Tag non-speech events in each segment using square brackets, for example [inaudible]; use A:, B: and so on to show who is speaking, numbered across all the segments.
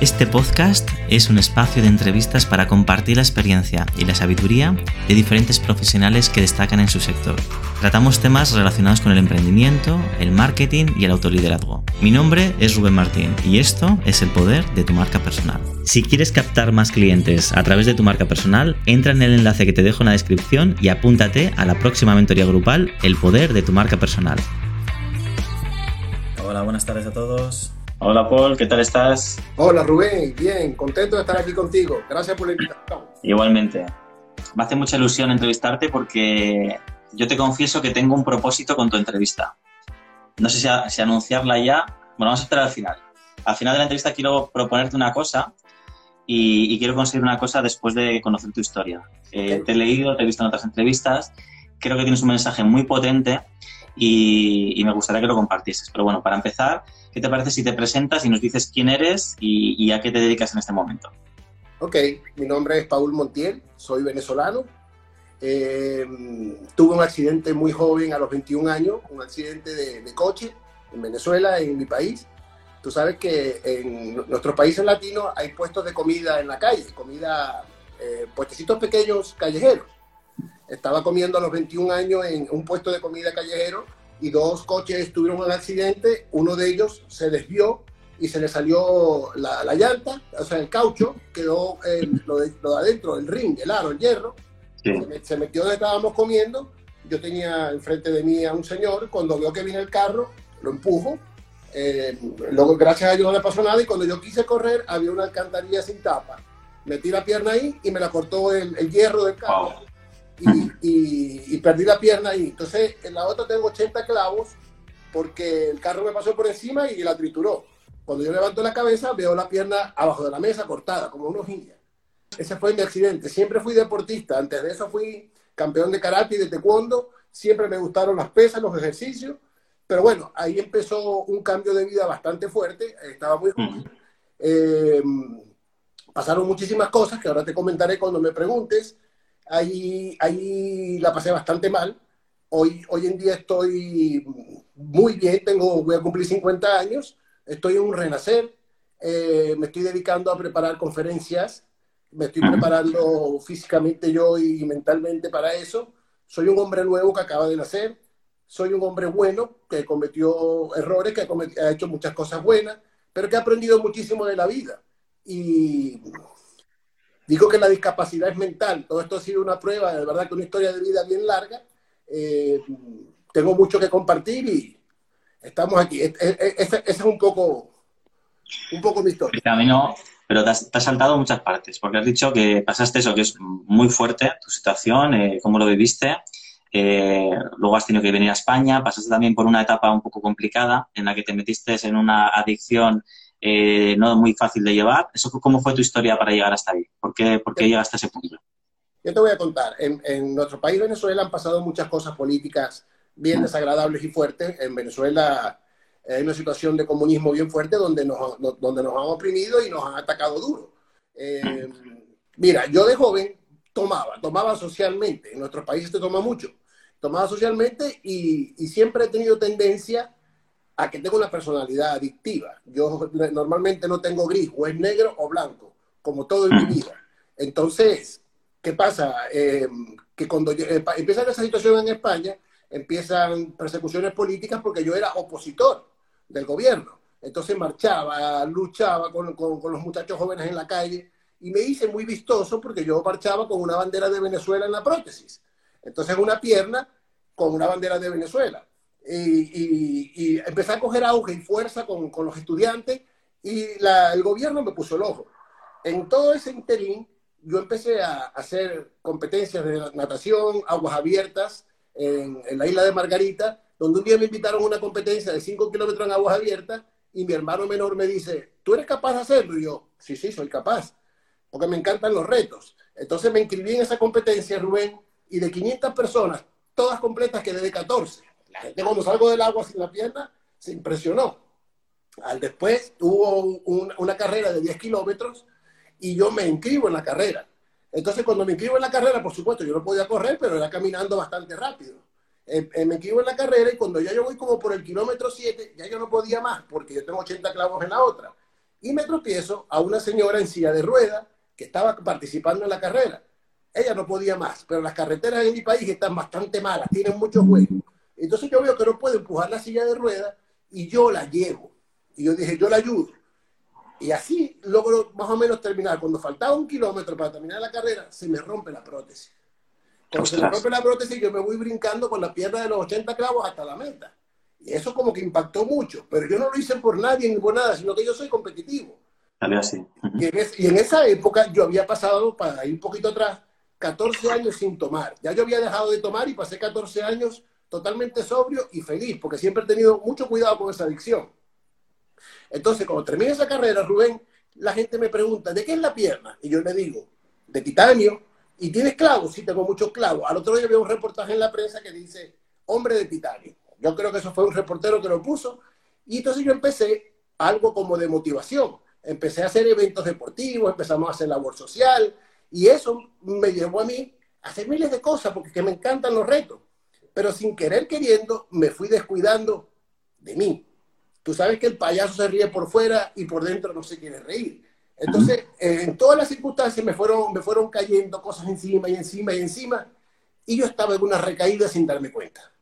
A: Este podcast es un espacio de entrevistas para compartir la experiencia y la sabiduría de diferentes profesionales que destacan en su sector. Tratamos temas relacionados con el emprendimiento, el marketing y el autoliderazgo. Mi nombre es Rubén Martín y esto es el poder de tu marca personal. Si quieres captar más clientes a través de tu marca personal, entra en el enlace que te dejo en la descripción y apúntate a la próxima mentoría grupal El poder de tu marca personal. Hola, buenas tardes a todos. Hola Paul, ¿qué tal estás?
B: Hola Rubén, bien, contento de estar aquí contigo. Gracias por la invitación.
A: Igualmente. Me hace mucha ilusión entrevistarte porque yo te confieso que tengo un propósito con tu entrevista. No sé si, anunciarla ya. Bueno, vamos a esperar al final. Al final de la entrevista quiero proponerte una cosa y, quiero conseguir una cosa después de conocer tu historia. Eh, te he leído, te he visto en otras entrevistas. Creo que tienes un mensaje muy potente y, me gustaría que lo compartieses. Pero bueno, para empezar, ¿qué te parece si te presentas y nos dices quién eres y, a qué te dedicas en este momento?
B: Ok, mi nombre es Paul Montiel, soy venezolano. Eh, tuve un accidente muy joven a los 21 años, un accidente de, coche en Venezuela, en mi país. Tú sabes que en nuestros países latinos hay puestos de comida en la calle, comida, eh, puestecitos pequeños callejeros. Estaba comiendo a los 21 años en un puesto de comida callejero y dos coches tuvieron un accidente. Uno de ellos se desvió y se le salió la, llanta, o sea, el caucho, quedó lo, de, adentro, el ring, el aro, el hierro. Se, metió donde estábamos comiendo. Yo tenía enfrente de mí a un señor. Cuando vio que viene el carro, lo empujo. Eh, luego, gracias a Dios no le pasó nada. Y cuando yo quise correr, había una alcantarilla sin tapa. Metí la pierna ahí y me la cortó el, hierro del carro y, perdí la pierna ahí. Entonces, en la otra tengo 80 clavos porque el carro me pasó por encima y la trituró. Cuando yo levanto la cabeza, veo la pierna abajo de la mesa cortada, como una hojilla. Ese fue mi accidente. Siempre fui deportista. Antes de eso fui campeón de karate y de taekwondo. Siempre me gustaron las pesas, los ejercicios. Pero bueno, ahí empezó un cambio de vida bastante fuerte. Estaba muy joven. Eh, pasaron muchísimas cosas que ahora te comentaré cuando me preguntes ahí, ahí la pasé bastante mal. Hoy, hoy en día estoy muy bien, tengo, voy a cumplir 50 años, estoy en un renacer, eh, me estoy dedicando a preparar conferencias, me estoy preparando físicamente yo y mentalmente para eso. Soy un hombre nuevo que acaba de nacer, soy un hombre bueno que cometió errores, que ha, ha hecho muchas cosas buenas, pero que ha aprendido muchísimo de la vida. Y Digo que la discapacidad es mental. Todo esto ha sido una prueba, de verdad que una historia de vida bien larga. Eh, tengo mucho que compartir y estamos aquí. Esa es un poco, un poco mi historia.
A: Pero te has, saltado muchas partes, porque has dicho que pasaste eso, que es muy fuerte tu situación, eh, cómo lo viviste. Eh, luego has tenido que venir a España, pasaste también por una etapa un poco complicada en la que te metiste en una adicción eh, no muy fácil de llevar. ¿Eso cómo fue tu historia para llegar hasta ahí? ¿Por qué, por qué llegaste a ese punto?
B: Yo te voy a contar. En, nuestro país, Venezuela, han pasado muchas cosas políticas bien desagradables y fuertes. En Venezuela hay una situación de comunismo bien fuerte donde nos, donde nos han oprimido y nos han atacado duro. Eh, mira, yo de joven tomaba, tomaba socialmente. En nuestros países se toma mucho. Tomaba socialmente y, y siempre he tenido tendencia a que tengo una personalidad adictiva. Yo normalmente no tengo gris, o es negro o blanco, como todo en mi vida. Entonces, ¿qué pasa? Eh, que cuando eh, empieza esa situación en España, empiezan persecuciones políticas porque yo era opositor del gobierno. Entonces marchaba, luchaba con, con, los muchachos jóvenes en la calle y me hice muy vistoso porque yo marchaba con una bandera de Venezuela en la prótesis. Entonces una pierna con una bandera de Venezuela y, empecé a coger auge y fuerza con, con los estudiantes y el gobierno me puso el ojo. En todo ese interín, yo empecé a hacer competencias de natación, aguas abiertas, en, en, la isla de Margarita, donde un día me invitaron a una competencia de 5 kilómetros en aguas abiertas y mi hermano menor me dice, ¿tú eres capaz de hacerlo? Y yo, sí, sí, soy capaz, porque me encantan los retos. Entonces me inscribí en esa competencia, Rubén, y de 500 personas, todas completas, quedé de 14 la gente cuando salgo del agua sin la pierna se impresionó. Al después hubo una carrera de 10 kilómetros y yo me inscribo en la carrera. Entonces cuando me inscribo en la carrera, por supuesto, yo no podía correr, pero era caminando bastante rápido. Eh, eh, me inscribo en la carrera y cuando ya yo voy como por el kilómetro 7, ya yo no podía más porque yo tengo 80 clavos en la otra. y me tropiezo a una señora en silla de ruedas que estaba participando en la carrera. Ella no podía más, pero las carreteras en mi país están bastante malas, tienen muchos huecos. Entonces yo veo que no puedo empujar la silla de ruedas y yo la llevo. Y yo dije, yo la ayudo. Y así logro más o menos terminar. Cuando faltaba un kilómetro para terminar la carrera, se me rompe la prótesis. Cuando se me rompe la prótesis, yo me voy brincando con la pierna de los 80 clavos hasta la meta. Y eso como que impactó mucho. Pero yo no lo hice por nadie ni por nada, sino que yo soy competitivo.
A: Así.
B: y, en y en esa época yo había pasado, para ir un poquito atrás, 14 años sin tomar. Ya yo había dejado de tomar y pasé 14 años totalmente sobrio y feliz, porque siempre he tenido mucho cuidado con esa adicción. Entonces, cuando termine esa carrera, Rubén, la gente me pregunta, ¿de qué es la pierna? Y yo le digo, de titanio. ¿Y tienes clavos? Sí, tengo muchos clavos. Al otro día vi un reportaje en la prensa que dice, hombre de titanio. Yo creo que eso fue un reportero que lo puso. Y entonces yo empecé algo como de motivación. Empecé a hacer eventos deportivos, empezamos a hacer labor social. Y eso me llevó a mí a hacer miles de cosas, porque me encantan los retos. Pero sin querer queriendo, me fui descuidando de mí. Tú sabes que el payaso se ríe por fuera y por dentro no se quiere reír. Entonces, en todas las circunstancias me fueron, me fueron cayendo cosas encima y encima y encima, y yo estaba en una recaída sin darme cuenta.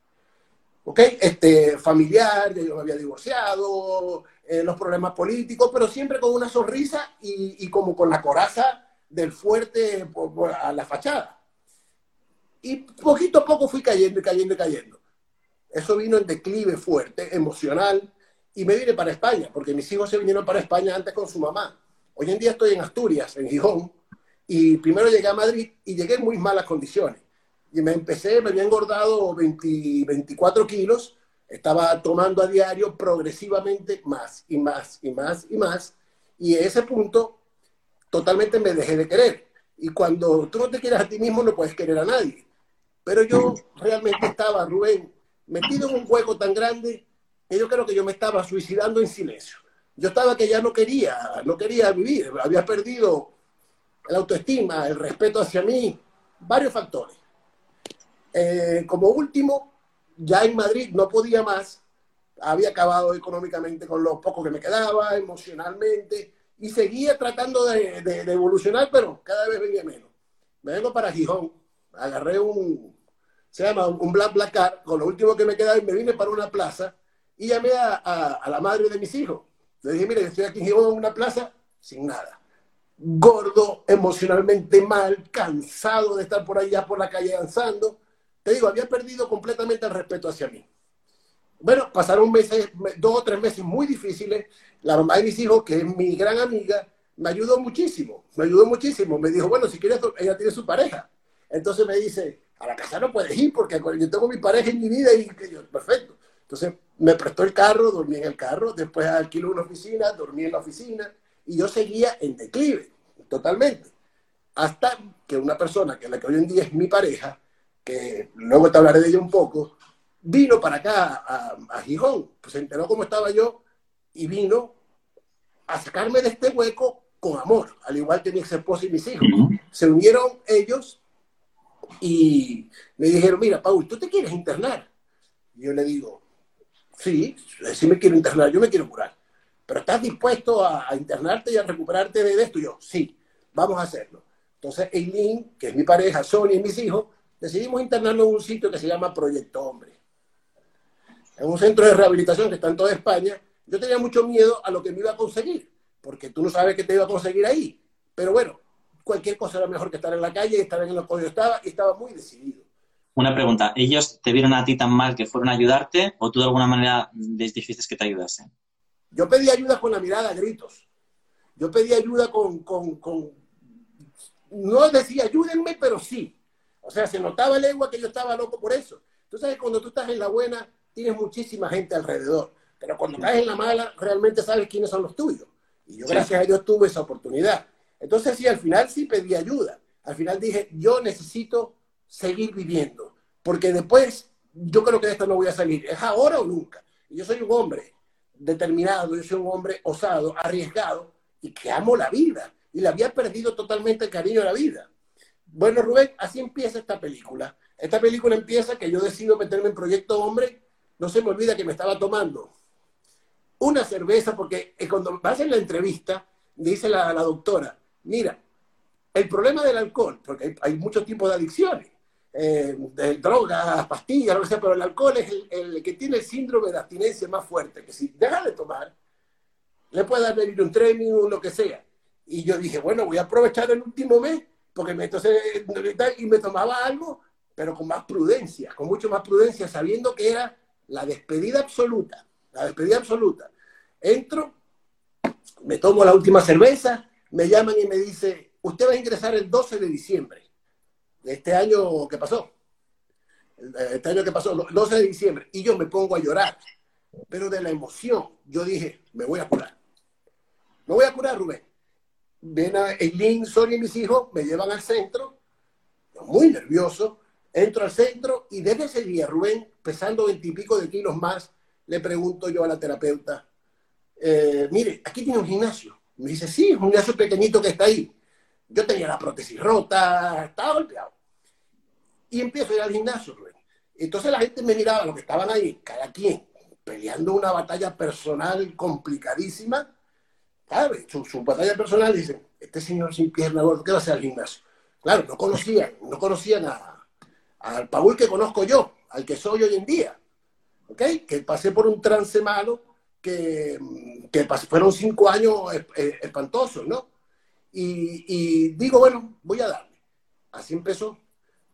B: ¿Ok? Este, familiar, yo me había divorciado, eh, los problemas políticos, pero siempre con una sonrisa y, y como con la coraza del fuerte a la fachada. Y poquito a poco fui cayendo y cayendo y cayendo. Eso vino en declive fuerte, emocional, y me vine para España, porque mis hijos se vinieron para España antes con su mamá. Hoy en día estoy en Asturias, en Gijón, y primero llegué a Madrid y llegué en muy malas condiciones. Y me empecé, me había engordado 20, 24 kilos, estaba tomando a diario progresivamente más y más y más y más, y en ese punto totalmente me dejé de querer. Y cuando tú no te quieres a ti mismo, no puedes querer a nadie. Pero yo realmente estaba, Rubén, metido en un juego tan grande yo creo que yo me estaba suicidando en silencio. Yo estaba que ya no quería, no quería vivir, había perdido la autoestima, el respeto hacia mí, varios factores. Eh, como último, ya en Madrid no podía más, había acabado económicamente con lo poco que me quedaba, emocionalmente, y seguía tratando de, evolucionar, pero cada vez venía menos. Me vengo para Gijón, agarré un, se llama un Black Black Car, con lo último que me quedaba y me vine para una plaza y llamé a, la madre de mis hijos. Le dije, mire, estoy aquí en una plaza sin nada. Gordo, emocionalmente mal, cansado de estar por allá por la calle danzando. Te digo, había perdido completamente el respeto hacia mí. Bueno, pasaron meses, dos o tres meses muy difíciles. La mamá de mis hijos, que es mi gran amiga, me ayudó muchísimo. Me ayudó muchísimo. Me dijo, bueno, si quieres, ella tiene su pareja. Entonces me dice, a la casa no puedes ir porque yo tengo mi pareja en mi vida y que yo, perfecto. Entonces me prestó el carro, dormí en el carro, después alquiló una oficina, dormí en la oficina y yo seguía en declive, totalmente. Hasta que una persona, que la que hoy en día es mi pareja, que luego te hablaré de ella un poco, vino para acá a, Gijón, pues se enteró cómo estaba yo y vino a sacarme de este hueco con amor, al igual que mi ex esposa y mis hijos. Se unieron ellos y me dijeron, mira, Paul, ¿tú te quieres internar? Yo le digo, sí, sí me quiero internar, yo me quiero curar. Pero ¿estás dispuesto a, internarte y a recuperarte de esto? yo, sí, vamos a hacerlo. Entonces, Eileen, que es mi pareja, Sonia y mis hijos, decidimos internarnos en un sitio que se llama Proyecto Hombre. Es un centro de rehabilitación que está en toda España. Yo tenía mucho miedo a lo que me iba a conseguir, porque tú no sabes qué te iba a conseguir ahí. Pero bueno, cualquier cosa era mejor que estar en la calle y estar en lo que yo estaba, y estaba muy decidido.
A: Una pregunta, ¿ellos te vieron a ti tan mal que fueron a ayudarte o tú de alguna manera les dijiste que te ayudasen?
B: Yo pedí ayuda con la mirada gritos. Yo pedí ayuda con, No decía ayúdenme, pero sí. O sea, se notaba lengua que yo estaba loco por eso. Tú sabes, cuando tú estás en la buena, tienes muchísima gente alrededor. Pero cuando estás en la mala, realmente sabes quiénes son los tuyos. Y yo, gracias a Dios, tuve esa oportunidad. Entonces, sí, al final sí pedí ayuda. Al final dije, yo necesito seguir viviendo, porque después yo creo que de esto no voy a salir, es ahora o nunca. yo soy un hombre determinado, yo soy un hombre osado, arriesgado y que amo la vida y le había perdido totalmente el cariño a la vida. Bueno, Rubén, así empieza esta película. Esta película empieza que yo decido meterme en Proyecto Hombre, no se me olvida que me estaba tomando una cerveza, porque eh, cuando vas en la entrevista, dice la, doctora, mira, el problema del alcohol, porque hay, muchos tipos de adicciones, eh, de drogas, pastillas, lo que sea, pero el alcohol es el, que tiene el síndrome de abstinencia más fuerte, que si deja de tomar, le puede dar un tremio, lo que sea. Y yo dije, bueno, voy a aprovechar el último mes, porque me, entonces, y me tomaba algo, pero con más prudencia, con mucho más prudencia, sabiendo que era la despedida absoluta, la despedida absoluta. Entro, me tomo la última cerveza, me llaman y me dice, usted va a ingresar el 12 de diciembre de este año que pasó. Este año que pasó, el 12 de diciembre. Y yo me pongo a llorar. Pero de la emoción, yo dije, me voy a curar. Me voy a curar, Rubén. Ven a Eileen, Sonia y mis hijos, me llevan al centro, muy nervioso, entro al centro y desde ese día, Rubén, pesando veintipico de kilos más, le pregunto yo a la terapeuta, eh, mire, aquí tiene un gimnasio. Me dice, sí, es un gimnasio pequeñito que está ahí. Yo tenía la prótesis rota, estaba golpeado. Y empiezo a ir al gimnasio, Rubén. Entonces la gente me miraba, los que estaban ahí, cada quien, peleando una batalla personal complicadísima. ¿Sabes? Su, batalla personal, dicen, este señor sin pierna ¿qué va a hacer al gimnasio? Claro, no conocían, no conocían al Paul que conozco yo, al que soy hoy en día. ¿Ok? Que pasé por un trance malo que, que fueron cinco años espantosos, ¿no? Y, digo, bueno, voy a darle. Así empezó,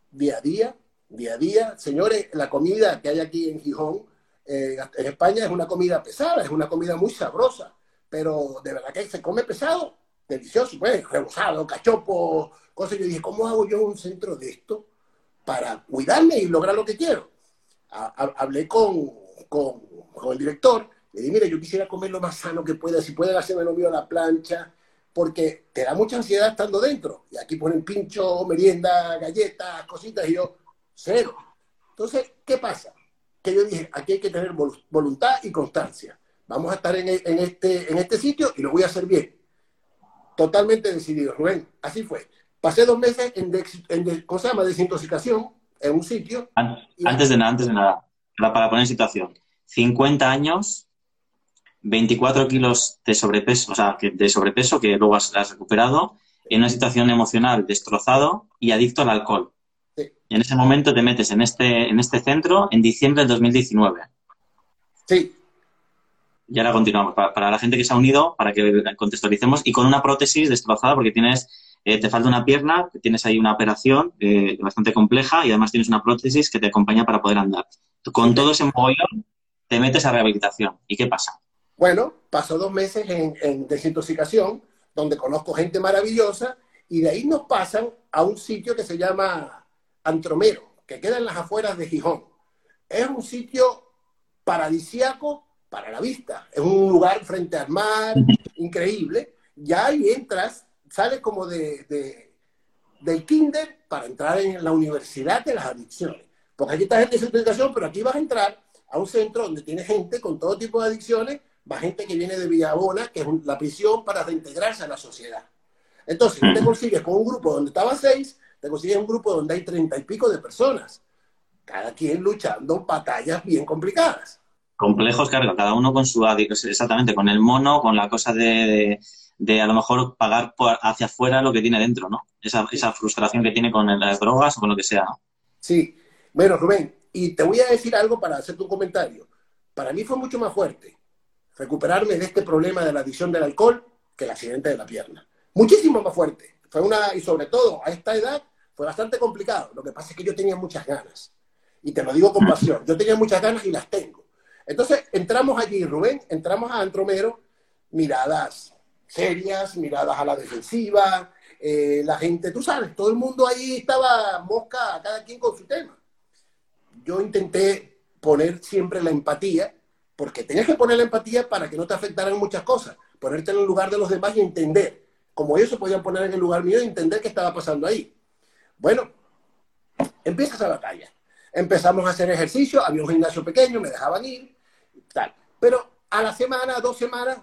B: día a día, día a día. Señores, la comida que hay aquí en Gijón, eh, en España, es una comida pesada, es una comida muy sabrosa, pero de verdad que se come pesado, delicioso, pues, rebozado, cachopo, cosas. Yo dije, ¿cómo hago yo un centro de esto para cuidarme y lograr lo que quiero? hablé con, con, con el director le dije, mire, yo quisiera comer lo más sano que pueda, si pueden hacerme lo mío a la plancha, porque te da mucha ansiedad estando dentro. Y aquí ponen pincho, merienda, galletas, cositas, y yo, cero. Entonces, ¿qué pasa? Que yo dije, aquí hay que tener voluntad y constancia. Vamos a estar en, este, en este sitio y lo voy a hacer bien. Totalmente decidido, Rubén. Así fue. Pasé dos meses en, de, ¿cómo se llama? Desintoxicación en un sitio.
A: Antes, de nada, antes de nada, para poner en situación. 50 años 24 kilos de sobrepeso, o sea, de sobrepeso que luego has, recuperado, en una situación emocional destrozado y adicto al alcohol. Y en ese momento te metes en este, en este centro en diciembre del 2019.
B: Sí.
A: Y ahora continuamos. Para, la gente que se ha unido, para que contextualicemos, y con una prótesis destrozada porque tienes, eh, te falta una pierna, tienes ahí una operación eh, bastante compleja y además tienes una prótesis que te acompaña para poder andar. Con todo ese mogollón te metes a rehabilitación. ¿Y qué pasa?
B: Bueno, paso dos meses en, desintoxicación, donde conozco gente maravillosa, y de ahí nos pasan a un sitio que se llama Antromero, que queda en las afueras de Gijón. Es un sitio paradisiaco para la vista. Es un lugar frente al mar, [laughs] increíble. Ya ahí entras, sales como de, del kinder para entrar en la universidad de las adicciones. Porque aquí estás en desintoxicación, pero aquí vas a entrar a un centro donde tiene gente con todo tipo de adicciones va gente que viene de Villabona, que es la prisión para reintegrarse a la sociedad. Entonces, te consigues con un grupo donde estaban seis, te consigues un grupo donde hay treinta y pico de personas, cada quien luchando batallas bien complicadas.
A: Complejos, claro, cada uno con su exactamente, con el mono, con la cosa de, de, a lo mejor pagar hacia afuera lo que tiene dentro, ¿no? Esa, esa frustración que tiene con las drogas o con lo que sea.
B: Sí, bueno, Rubén, y te voy a decir algo para hacerte un comentario. Para mí fue mucho más fuerte recuperarme de este problema de la adicción del alcohol que el accidente de la pierna. Muchísimo más fuerte. Fue una, y sobre todo a esta edad, fue bastante complicado. Lo que pasa es que yo tenía muchas ganas. Y te lo digo con pasión. Yo tenía muchas ganas y las tengo. Entonces entramos allí, Rubén, entramos a Antromero, miradas serias, miradas a la defensiva, eh, la gente, tú sabes, todo el mundo ahí estaba mosca, cada quien con su tema. Yo intenté poner siempre la empatía porque tenías que poner la empatía para que no te afectaran muchas cosas, ponerte en el lugar de los demás y entender, como ellos se podían poner en el lugar mío y entender qué estaba pasando ahí. Bueno, empieza esa batalla. Empezamos a hacer ejercicio, había un gimnasio pequeño, me dejaban ir, tal. Pero a la semana, dos semanas,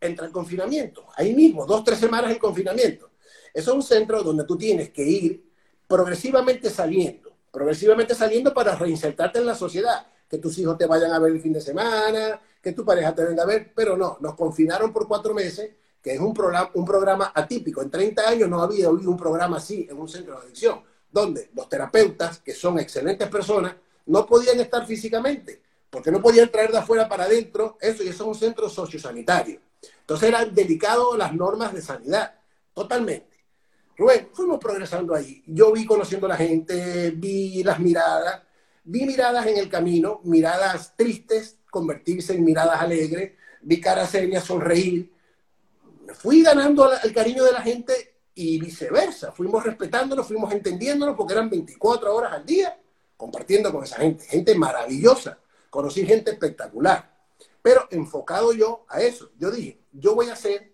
B: entra el confinamiento. Ahí mismo, dos, tres semanas en confinamiento. Eso es un centro donde tú tienes que ir progresivamente saliendo, progresivamente saliendo para reinsertarte en la sociedad que tus hijos te vayan a ver el fin de semana, que tu pareja te venga a ver, pero no, nos confinaron por cuatro meses, que es un programa, un programa atípico. En 30 años no había habido un programa así en un centro de adicción, donde los terapeutas, que son excelentes personas, no podían estar físicamente, porque no podían traer de afuera para adentro eso, y eso es un centro sociosanitario. Entonces eran delicados las normas de sanidad, totalmente. Rubén, fuimos progresando ahí. Yo vi conociendo a la gente, vi las miradas, vi miradas en el camino, miradas tristes convertirse en miradas alegres, vi caras serias sonreír. Fui ganando el cariño de la gente y viceversa. Fuimos respetándonos, fuimos entendiéndonos porque eran 24 horas al día compartiendo con esa gente. Gente maravillosa. Conocí gente espectacular. Pero enfocado yo a eso. Yo dije, yo voy a hacer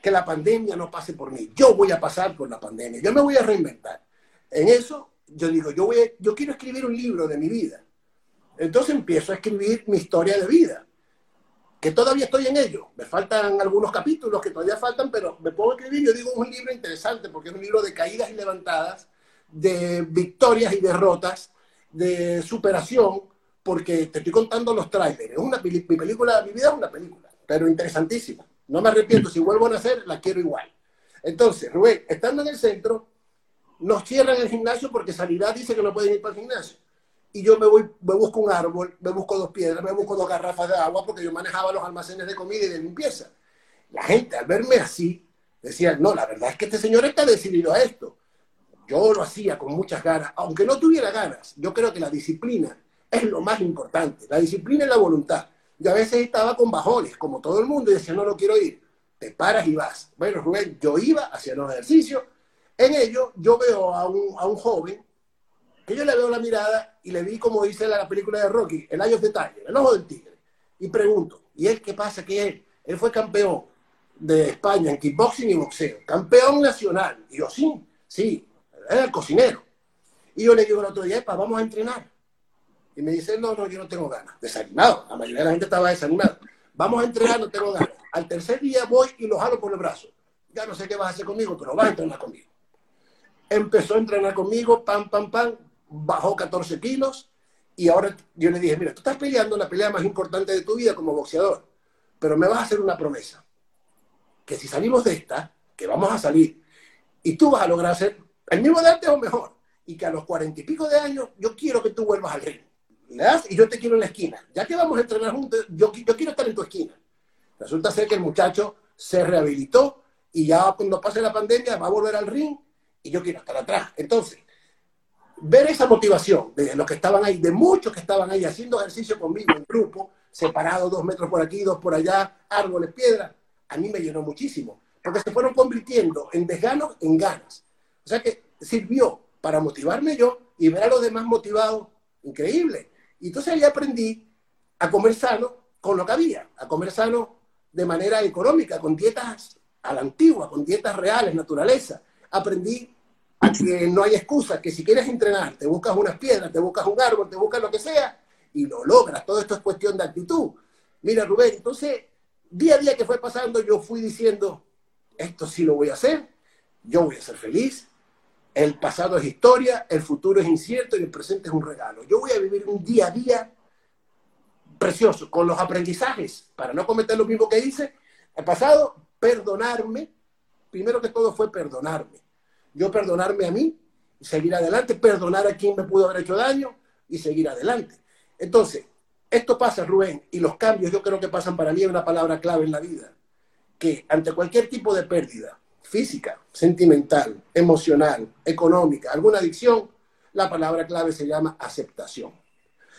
B: que la pandemia no pase por mí. Yo voy a pasar por la pandemia. Yo me voy a reinventar. En eso, yo digo, yo, voy yo quiero escribir un libro de mi vida. Entonces empiezo a escribir mi historia de vida, que todavía estoy en ello. Me faltan algunos capítulos que todavía faltan, pero me puedo escribir. Yo digo, un libro interesante porque es un libro de caídas y levantadas, de victorias y derrotas, de superación, porque te estoy contando los trailers. Una, mi película, mi vida es una película, pero interesantísima. No me arrepiento, si vuelvo a nacer, la quiero igual. Entonces, Rubén, estando en el centro, nos cierran el gimnasio porque Sanidad dice que no pueden ir para el gimnasio. Y yo me voy, me busco un árbol, me busco dos piedras, me busco dos garrafas de agua porque yo manejaba los almacenes de comida y de limpieza. La gente al verme así decía, no, la verdad es que este señor está decidido a esto. Yo lo hacía con muchas ganas, aunque no tuviera ganas. Yo creo que la disciplina es lo más importante. La disciplina y la voluntad. Yo a veces estaba con bajones, como todo el mundo, y decía, no, lo quiero ir. Te paras y vas. Bueno, Rubén, yo iba hacia los ejercicios. En ello, yo veo a un, a un joven que yo le veo la mirada y le vi, como dice la, película de Rocky, el año de Tiger, el ojo del tigre. Y pregunto, ¿y él qué pasa? que él? Él fue campeón de España en kickboxing y boxeo. Campeón nacional. Y yo, sí, sí, era el cocinero. Y yo le digo el otro día, vamos a entrenar. Y me dice, no, no, yo no tengo ganas. Desanimado. La mayoría de la gente estaba desanimada. Vamos a entrenar, no tengo ganas. Al tercer día voy y lo jalo por el brazo. Ya no sé qué vas a hacer conmigo, pero vas a entrenar conmigo. Empezó a entrenar conmigo, pam, pam, pam. Bajó 14 kilos. Y ahora yo le dije, mira, tú estás peleando la pelea más importante de tu vida como boxeador. Pero me vas a hacer una promesa. Que si salimos de esta, que vamos a salir, y tú vas a lograr hacer el mismo de antes o mejor. Y que a los cuarenta y pico de años yo quiero que tú vuelvas al ring. Y yo te quiero en la esquina. Ya que vamos a entrenar juntos, yo, yo quiero estar en tu esquina. Resulta ser que el muchacho se rehabilitó y ya cuando pase la pandemia va a volver al ring y yo quiero estar atrás. Entonces, ver esa motivación de los que estaban ahí, de muchos que estaban ahí haciendo ejercicio conmigo en grupo, separados dos metros por aquí, dos por allá, árboles, piedras, a mí me llenó muchísimo, porque se fueron convirtiendo en desganos en ganas. O sea que sirvió para motivarme yo y ver a los demás motivados, increíble. Y entonces ahí aprendí a comer sano con lo que había, a comer sano de manera económica, con dietas a la antigua, con dietas reales, naturaleza. Aprendí no hay excusa, que si quieres entrenar, te buscas unas piedras, te buscas un árbol, te buscas lo que sea, y lo logras. Todo esto es cuestión de actitud. Mira, Rubén, entonces, día a día que fue pasando, yo fui diciendo, esto sí lo voy a hacer, yo voy a ser feliz, el pasado es historia, el futuro es incierto y el presente es un regalo. Yo voy a vivir un día a día precioso, con los aprendizajes, para no cometer lo mismo que hice. El pasado, perdonarme, primero que todo fue perdonarme. Yo perdonarme a mí y seguir adelante, perdonar a quien me pudo haber hecho daño y seguir adelante. Entonces, esto pasa, Rubén, y los cambios yo creo que pasan para mí es una palabra clave en la vida, que ante cualquier tipo de pérdida, física, sentimental, emocional, económica, alguna adicción, la palabra clave se llama aceptación.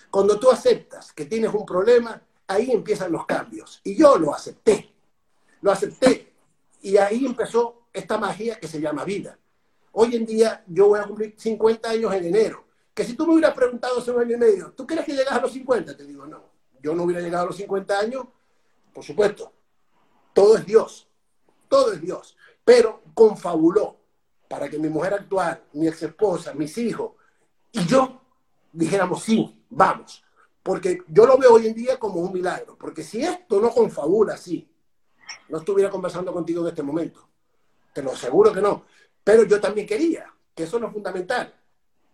B: Cuando tú aceptas que tienes un problema, ahí empiezan los cambios. Y yo lo acepté. Lo acepté. Y ahí empezó esta magia que se llama vida. Hoy en día yo voy a cumplir 50 años en enero. Que si tú me hubieras preguntado hace un año y medio, ¿tú crees que llegas a los 50? Te digo, no. Yo no hubiera llegado a los 50 años, por supuesto. Todo es Dios. Todo es Dios pero confabuló para que mi mujer actual, mi ex esposa, mis hijos y yo dijéramos sí, vamos. Porque yo lo veo hoy en día como un milagro. Porque si esto no confabula así, no estuviera conversando contigo en este momento. Te lo aseguro que no. Pero yo también quería, que eso es fundamental.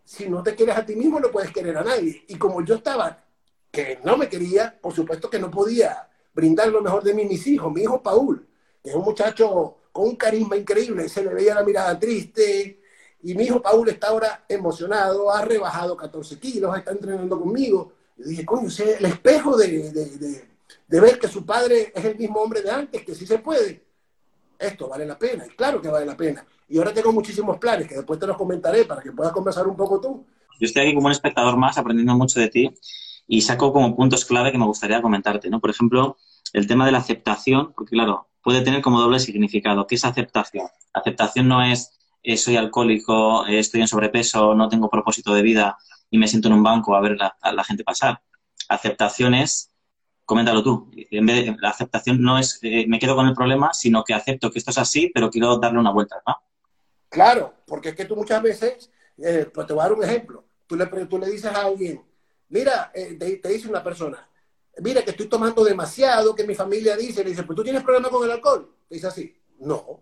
B: Si no te quieres a ti mismo, no puedes querer a nadie. Y como yo estaba que no me quería, por supuesto que no podía brindar lo mejor de mí mis hijos. Mi hijo Paul, que es un muchacho con un carisma increíble, se le veía la mirada triste. Y mi hijo Paul está ahora emocionado, ha rebajado 14 kilos, está entrenando conmigo. Y dije, coño, el espejo de, de, de, ver que su padre es el mismo hombre de antes, que sí se puede. Esto vale la pena, y claro que vale la pena. Y ahora tengo muchísimos planes que después te los comentaré para que puedas conversar un poco tú.
A: Yo estoy aquí como un espectador más aprendiendo mucho de ti y saco como puntos clave que me gustaría comentarte, ¿no? Por ejemplo, el tema de la aceptación, porque claro, puede tener como doble significado. ¿Qué es aceptación? Aceptación no es eh, soy alcohólico, eh, estoy en sobrepeso, no tengo propósito de vida y me siento en un banco a ver a la gente pasar. Aceptación es, coméntalo tú, en vez de, la aceptación no es eh, me quedo con el problema, sino que acepto que esto es así, pero quiero darle una vuelta, ¿no?
B: Claro, porque es que tú muchas veces, pues te voy a dar un ejemplo, tú le, tú le dices a alguien, mira, te, te dice una persona, mira que estoy tomando demasiado, que mi familia dice, le dice, pues tú tienes problemas con el alcohol. Te dice así, no,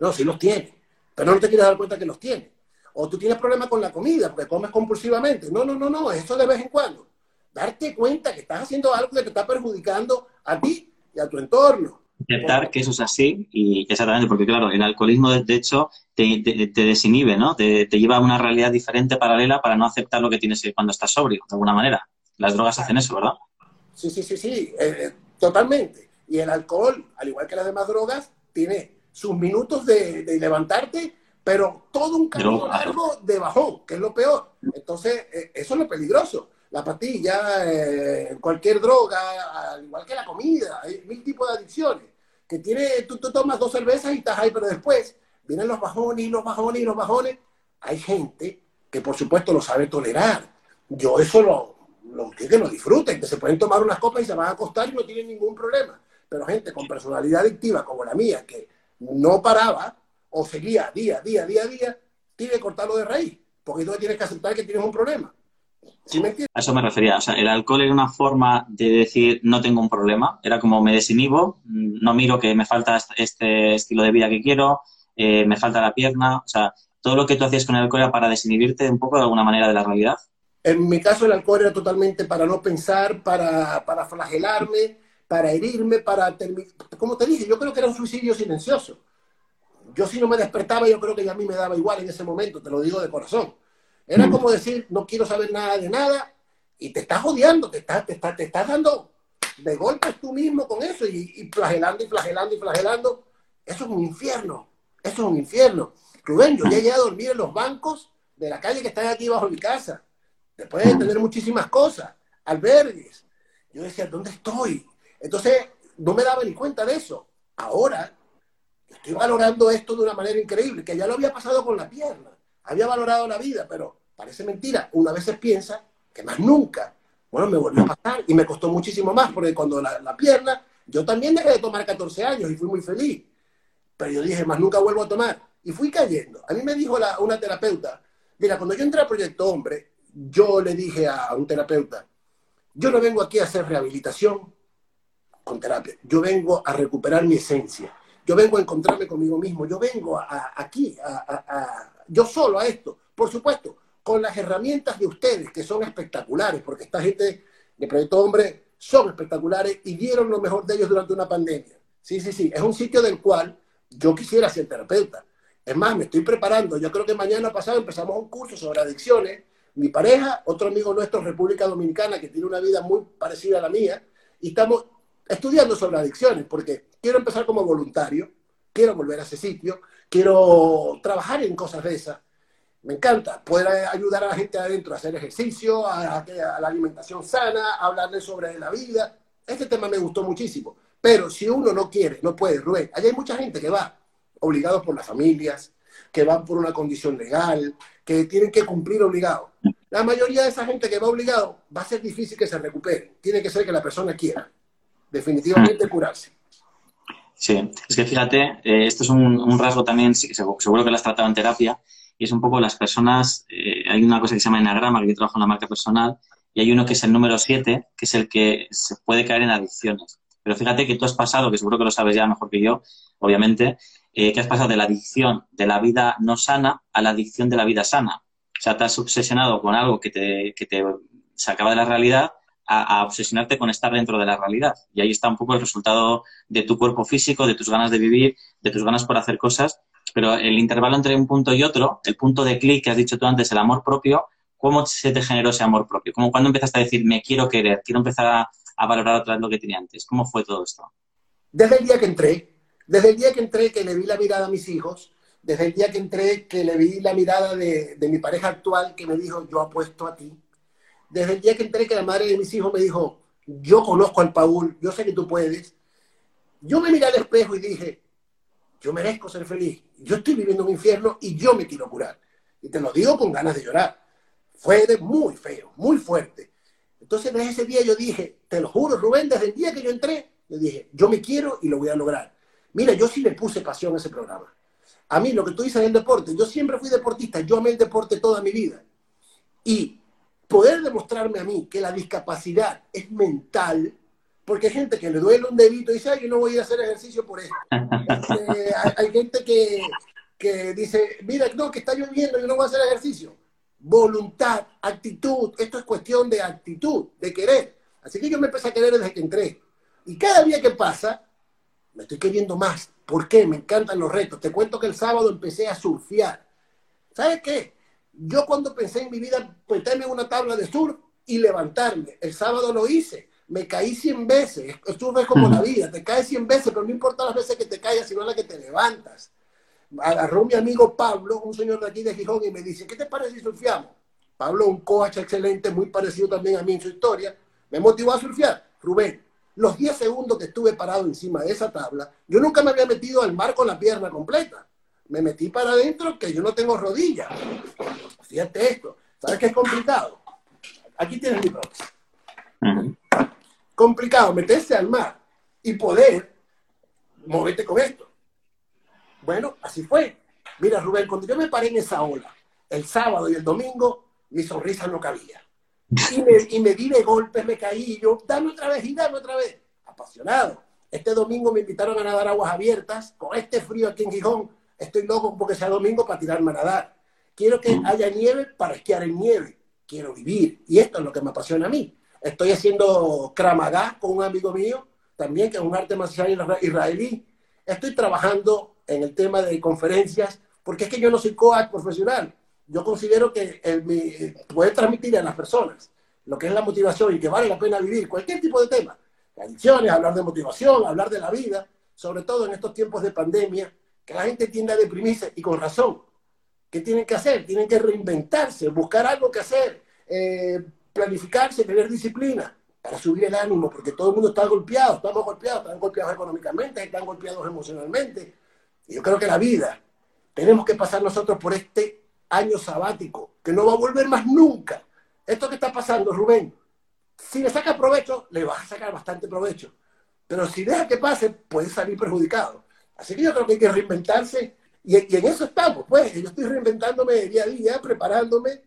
B: no, sí los tiene, pero no te quieres dar cuenta que los tiene. O tú tienes problemas con la comida, porque comes compulsivamente. No, no, no, no, eso de vez en cuando. Darte cuenta que estás haciendo algo que te está perjudicando a ti y a tu entorno.
A: Aceptar que eso es así y exactamente, porque claro, el alcoholismo de hecho te, te, desinhibe, ¿no? Te, te, lleva a una realidad diferente, paralela, para no aceptar lo que tienes cuando estás sobrio, de alguna manera. Las drogas hacen eso, ¿verdad?
B: Sí, sí, sí, sí, eh, eh, totalmente. Y el alcohol, al igual que las demás drogas, tiene sus minutos de, levantarte, pero todo un camino largo de bajón, que es lo peor. Entonces, eh, eso es lo peligroso. La pastilla, cualquier droga, al igual que la comida, hay mil tipos de adicciones. Que tiene, tú, tomas dos cervezas y estás ahí, pero después vienen los bajones y los bajones y los bajones. Hay gente que por supuesto lo sabe tolerar. Yo eso lo, que lo disfruten, que se pueden tomar unas copas y se van a acostar y no tienen ningún problema. Pero gente con personalidad adictiva como la mía, que no paraba o seguía día, día, día, día, tiene que cortarlo de raíz, porque tú tienes que aceptar que tienes un problema.
A: A eso me refería. O sea, el alcohol era una forma de decir no tengo un problema. Era como me desinhibo, no miro que me falta este estilo de vida que quiero, eh, me falta la pierna. O sea, todo lo que tú hacías con el alcohol era para desinhibirte un poco de alguna manera de la realidad.
B: En mi caso el alcohol era totalmente para no pensar, para, para flagelarme, para herirme, para terminar. Como te dije, yo creo que era un suicidio silencioso. Yo si no me despertaba, yo creo que a mí me daba igual en ese momento, te lo digo de corazón. Era como decir, no quiero saber nada de nada y te estás odiando, te estás, te estás, te estás dando de golpes tú mismo con eso y, y, flagelando y flagelando y flagelando. Eso es un infierno, eso es un infierno. Rubén, yo llegué a dormir en los bancos de la calle que están aquí bajo mi casa después de tener muchísimas cosas, albergues. Yo decía, ¿dónde estoy? Entonces, no me daba ni cuenta de eso. Ahora, estoy valorando esto de una manera increíble, que ya lo había pasado con la pierna. Había valorado la vida, pero parece mentira. Una vez piensa que más nunca. Bueno, me volvió a pasar y me costó muchísimo más, porque cuando la, pierna, yo también dejé de tomar 14 años y fui muy feliz. Pero yo dije, más nunca vuelvo a tomar. Y fui cayendo. A mí me dijo una terapeuta, mira, cuando yo entré al Proyecto Hombre, yo le dije a un terapeuta, yo no vengo aquí a hacer rehabilitación con terapia, yo vengo a recuperar mi esencia, yo vengo a encontrarme conmigo mismo, yo vengo a, aquí, a, yo solo a esto, por supuesto, con las herramientas de ustedes, que son espectaculares, porque esta gente de Proyecto Hombre son espectaculares y dieron lo mejor de ellos durante una pandemia. Sí, sí, sí, es un sitio del cual yo quisiera ser terapeuta. Es más, me estoy preparando, yo creo que mañana pasado empezamos un curso sobre adicciones mi pareja, otro amigo nuestro, República Dominicana, que tiene una vida muy parecida a la mía, y estamos estudiando sobre adicciones, porque quiero empezar como voluntario, quiero volver a ese sitio, quiero trabajar en cosas de esas. Me encanta poder ayudar a la gente adentro a hacer ejercicio, a, la alimentación sana, a hablarles sobre la vida. Este tema me gustó muchísimo. Pero si uno no quiere, no puede, Rubén. Allá hay mucha gente que va obligados por las familias, que van por una condición legal, que tienen que cumplir obligados. La mayoría de esa gente que va obligado va a ser difícil que se recupere. Tiene que ser que la persona quiera definitivamente curarse.
A: Sí, es que fíjate, eh, esto es un, rasgo también, seguro que lo has tratado en terapia, y es un poco las personas, eh, hay una cosa que se llama enagrama, que yo trabajo en la marca personal, y hay uno que es el número 7, que es el que se puede caer en adicciones. Pero fíjate que tú has pasado, que seguro que lo sabes ya mejor que yo, obviamente, eh, que has pasado de la adicción de la vida no sana a la adicción de la vida sana. O sea, te has obsesionado con algo que te, que te sacaba de la realidad a, obsesionarte con estar dentro de la realidad. Y ahí está un poco el resultado de tu cuerpo físico, de tus ganas de vivir, de tus ganas por hacer cosas. Pero el intervalo entre un punto y otro, el punto de clic que has dicho tú antes, el amor propio, ¿cómo se te generó ese amor propio? ¿Cómo cuando empezaste a decir, me quiero querer, quiero empezar a, a valorar otra vez lo que tenía antes? ¿Cómo fue todo esto?
B: Desde el día que entré, desde el día que entré, que le vi la mirada a mis hijos, desde el día que entré, que le vi la mirada de, de mi pareja actual, que me dijo, yo apuesto a ti, desde el día que entré, que la madre de mis hijos me dijo, yo conozco al Paul, yo sé que tú puedes, yo me miré al espejo y dije, yo merezco ser feliz, yo estoy viviendo un infierno y yo me quiero curar. Y te lo digo con ganas de llorar. Fue muy feo, muy fuerte. Entonces desde ese día yo dije, te lo juro, Rubén, desde el día que yo entré, yo dije, yo me quiero y lo voy a lograr. Mira, yo sí le puse pasión a ese programa. A mí, lo que tú dices en el deporte, yo siempre fui deportista, yo amé el deporte toda mi vida. Y poder demostrarme a mí que la discapacidad es mental, porque hay gente que le duele un dedito y dice, ay, yo no voy a hacer ejercicio por eso. Este, [laughs] hay, gente que, que, dice, mira, no, que está lloviendo, yo no voy a hacer ejercicio. Voluntad, actitud, esto es cuestión de actitud, de querer. Así que yo me empecé a querer desde que entré. Y cada día que pasa, me estoy queriendo más. ¿Por qué? Me encantan los retos. Te cuento que el sábado empecé a surfear. ¿Sabes qué? Yo cuando pensé en mi vida meterme en una tabla de surf y levantarme, el sábado lo hice, me caí 100 veces, el surf es como la vida, te caes 100 veces, pero no importa las veces que te caigas, sino las que te levantas. Agarró mi amigo Pablo, un señor de aquí de Gijón, y me dice, ¿qué te parece si surfeamos? Pablo, un coach excelente, muy parecido también a mí en su historia, me motivó a surfear. Rubén, los 10 segundos que estuve parado encima de esa tabla, yo nunca me había metido al mar con la pierna completa me metí para adentro que yo no tengo rodillas. Fíjate esto. ¿Sabes qué es complicado? Aquí tienes mi prótesis. Complicado meterse al mar y poder moverte con esto. Bueno, así fue. Mira, Rubén, cuando yo me paré en esa ola, el sábado y el domingo, mi sonrisa no cabía. Y me, y di de golpes, me caí, yo, dame otra vez y dame otra vez. Apasionado. Este domingo me invitaron a nadar aguas abiertas, con este frío aquí en Gijón, Estoy loco porque sea domingo para tirarme a nadar. Quiero que haya nieve para esquiar en nieve. Quiero vivir. Y esto es lo que me apasiona a mí. Estoy haciendo Kramagá con un amigo mío, también que es un arte marcial israelí. Estoy trabajando en el tema de conferencias, porque es que yo no soy coach profesional. Yo considero que el, puede transmitir a las personas lo que es la motivación y que vale la pena vivir cualquier tipo de tema. Adicciones, hablar de motivación, hablar de la vida, sobre todo en estos tiempos de pandemia, que la gente tiende a deprimirse y con razón. ¿Qué tienen que hacer? Tienen que reinventarse, buscar algo que hacer, eh, planificarse, tener disciplina para subir el ánimo, porque todo el mundo está golpeado, estamos golpeados, están golpeados económicamente, están golpeados emocionalmente. Y yo creo que la vida, tenemos que pasar nosotros por este año sabático, que no va a volver más nunca. Esto que está pasando, Rubén, si le saca provecho, le vas a sacar bastante provecho. Pero si deja que pase, puede salir perjudicado. Así que yo creo que hay que reinventarse y, en eso estamos, pues. Yo estoy reinventándome día a día, preparándome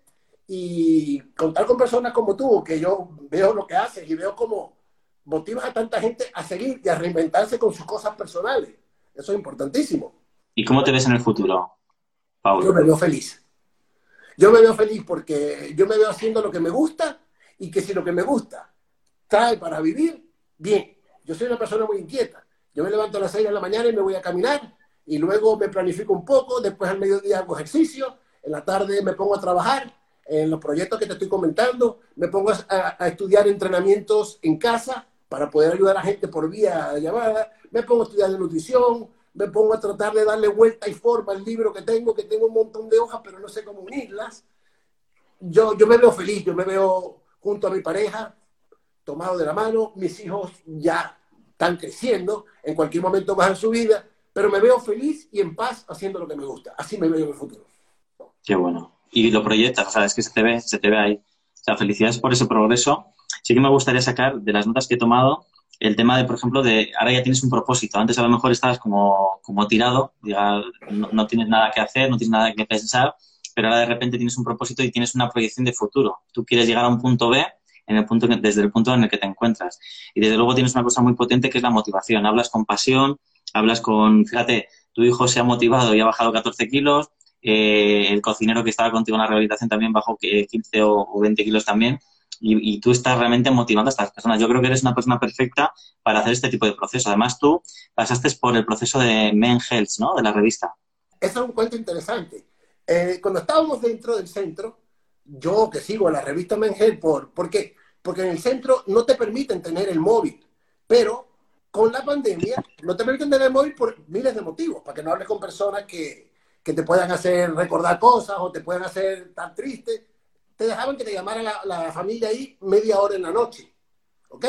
B: y contar con personas como tú, que yo veo lo que haces y veo cómo motivas a tanta gente a seguir y a reinventarse con sus cosas personales. Eso es importantísimo.
A: ¿Y cómo te ves en el futuro, Pablo?
B: Yo me veo feliz. Yo me veo feliz porque yo me veo haciendo lo que me gusta y que si lo que me gusta trae para vivir, bien. Yo soy una persona muy inquieta. Yo me levanto a las 6 de la mañana y me voy a caminar y luego me planifico un poco, después al mediodía hago ejercicio, en la tarde me pongo a trabajar en los proyectos que te estoy comentando, me pongo a, estudiar entrenamientos en casa para poder ayudar a la gente por vía llamada, me pongo a estudiar de nutrición, me pongo a tratar de darle vuelta y forma al libro que tengo, que tengo un montón de hojas, pero no sé cómo unirlas. Yo, yo me veo feliz, yo me veo junto a mi pareja, tomado de la mano, mis hijos ya están creciendo en cualquier momento en su vida, pero me veo feliz y en paz haciendo lo que me gusta. Así me veo en el futuro.
A: Qué bueno. Y lo proyectas, o sea, es que se te ve, se te ve ahí. O sea, felicidades por ese progreso. Sí que me gustaría sacar de las notas que he tomado el tema de, por ejemplo, de ahora ya tienes un propósito. Antes a lo mejor estabas como, como tirado, no, no, tienes nada que hacer, no tienes nada que pensar, pero ahora de repente tienes un propósito y tienes una proyección de futuro. Tú quieres llegar a un punto B en el punto desde el punto en el que te encuentras. Y desde luego tienes una cosa muy potente que es la motivación. Hablas con pasión, hablas con, fíjate, tu hijo se ha motivado y ha bajado 14 kilos, eh, el cocinero que estaba contigo en la rehabilitación también bajó 15 o 20 kilos también. y, tú estás realmente motivando a estas personas. Yo creo que eres una persona perfecta para hacer este tipo de proceso. Además, tú pasaste por el proceso de Men Health, ¿no? De la revista.
B: Eso es un cuento interesante. Eh, cuando estábamos dentro del centro, yo que sigo la revista Men Health, ¿por, ¿por qué? Porque en el centro no te permiten tener el móvil, pero con la pandemia no te permiten tener el móvil por miles de motivos, para que no hables con personas que, que te puedan hacer recordar cosas o te puedan hacer estar triste te dejaban que te llamara la, familia ahí media hora en la noche. ¿Ok?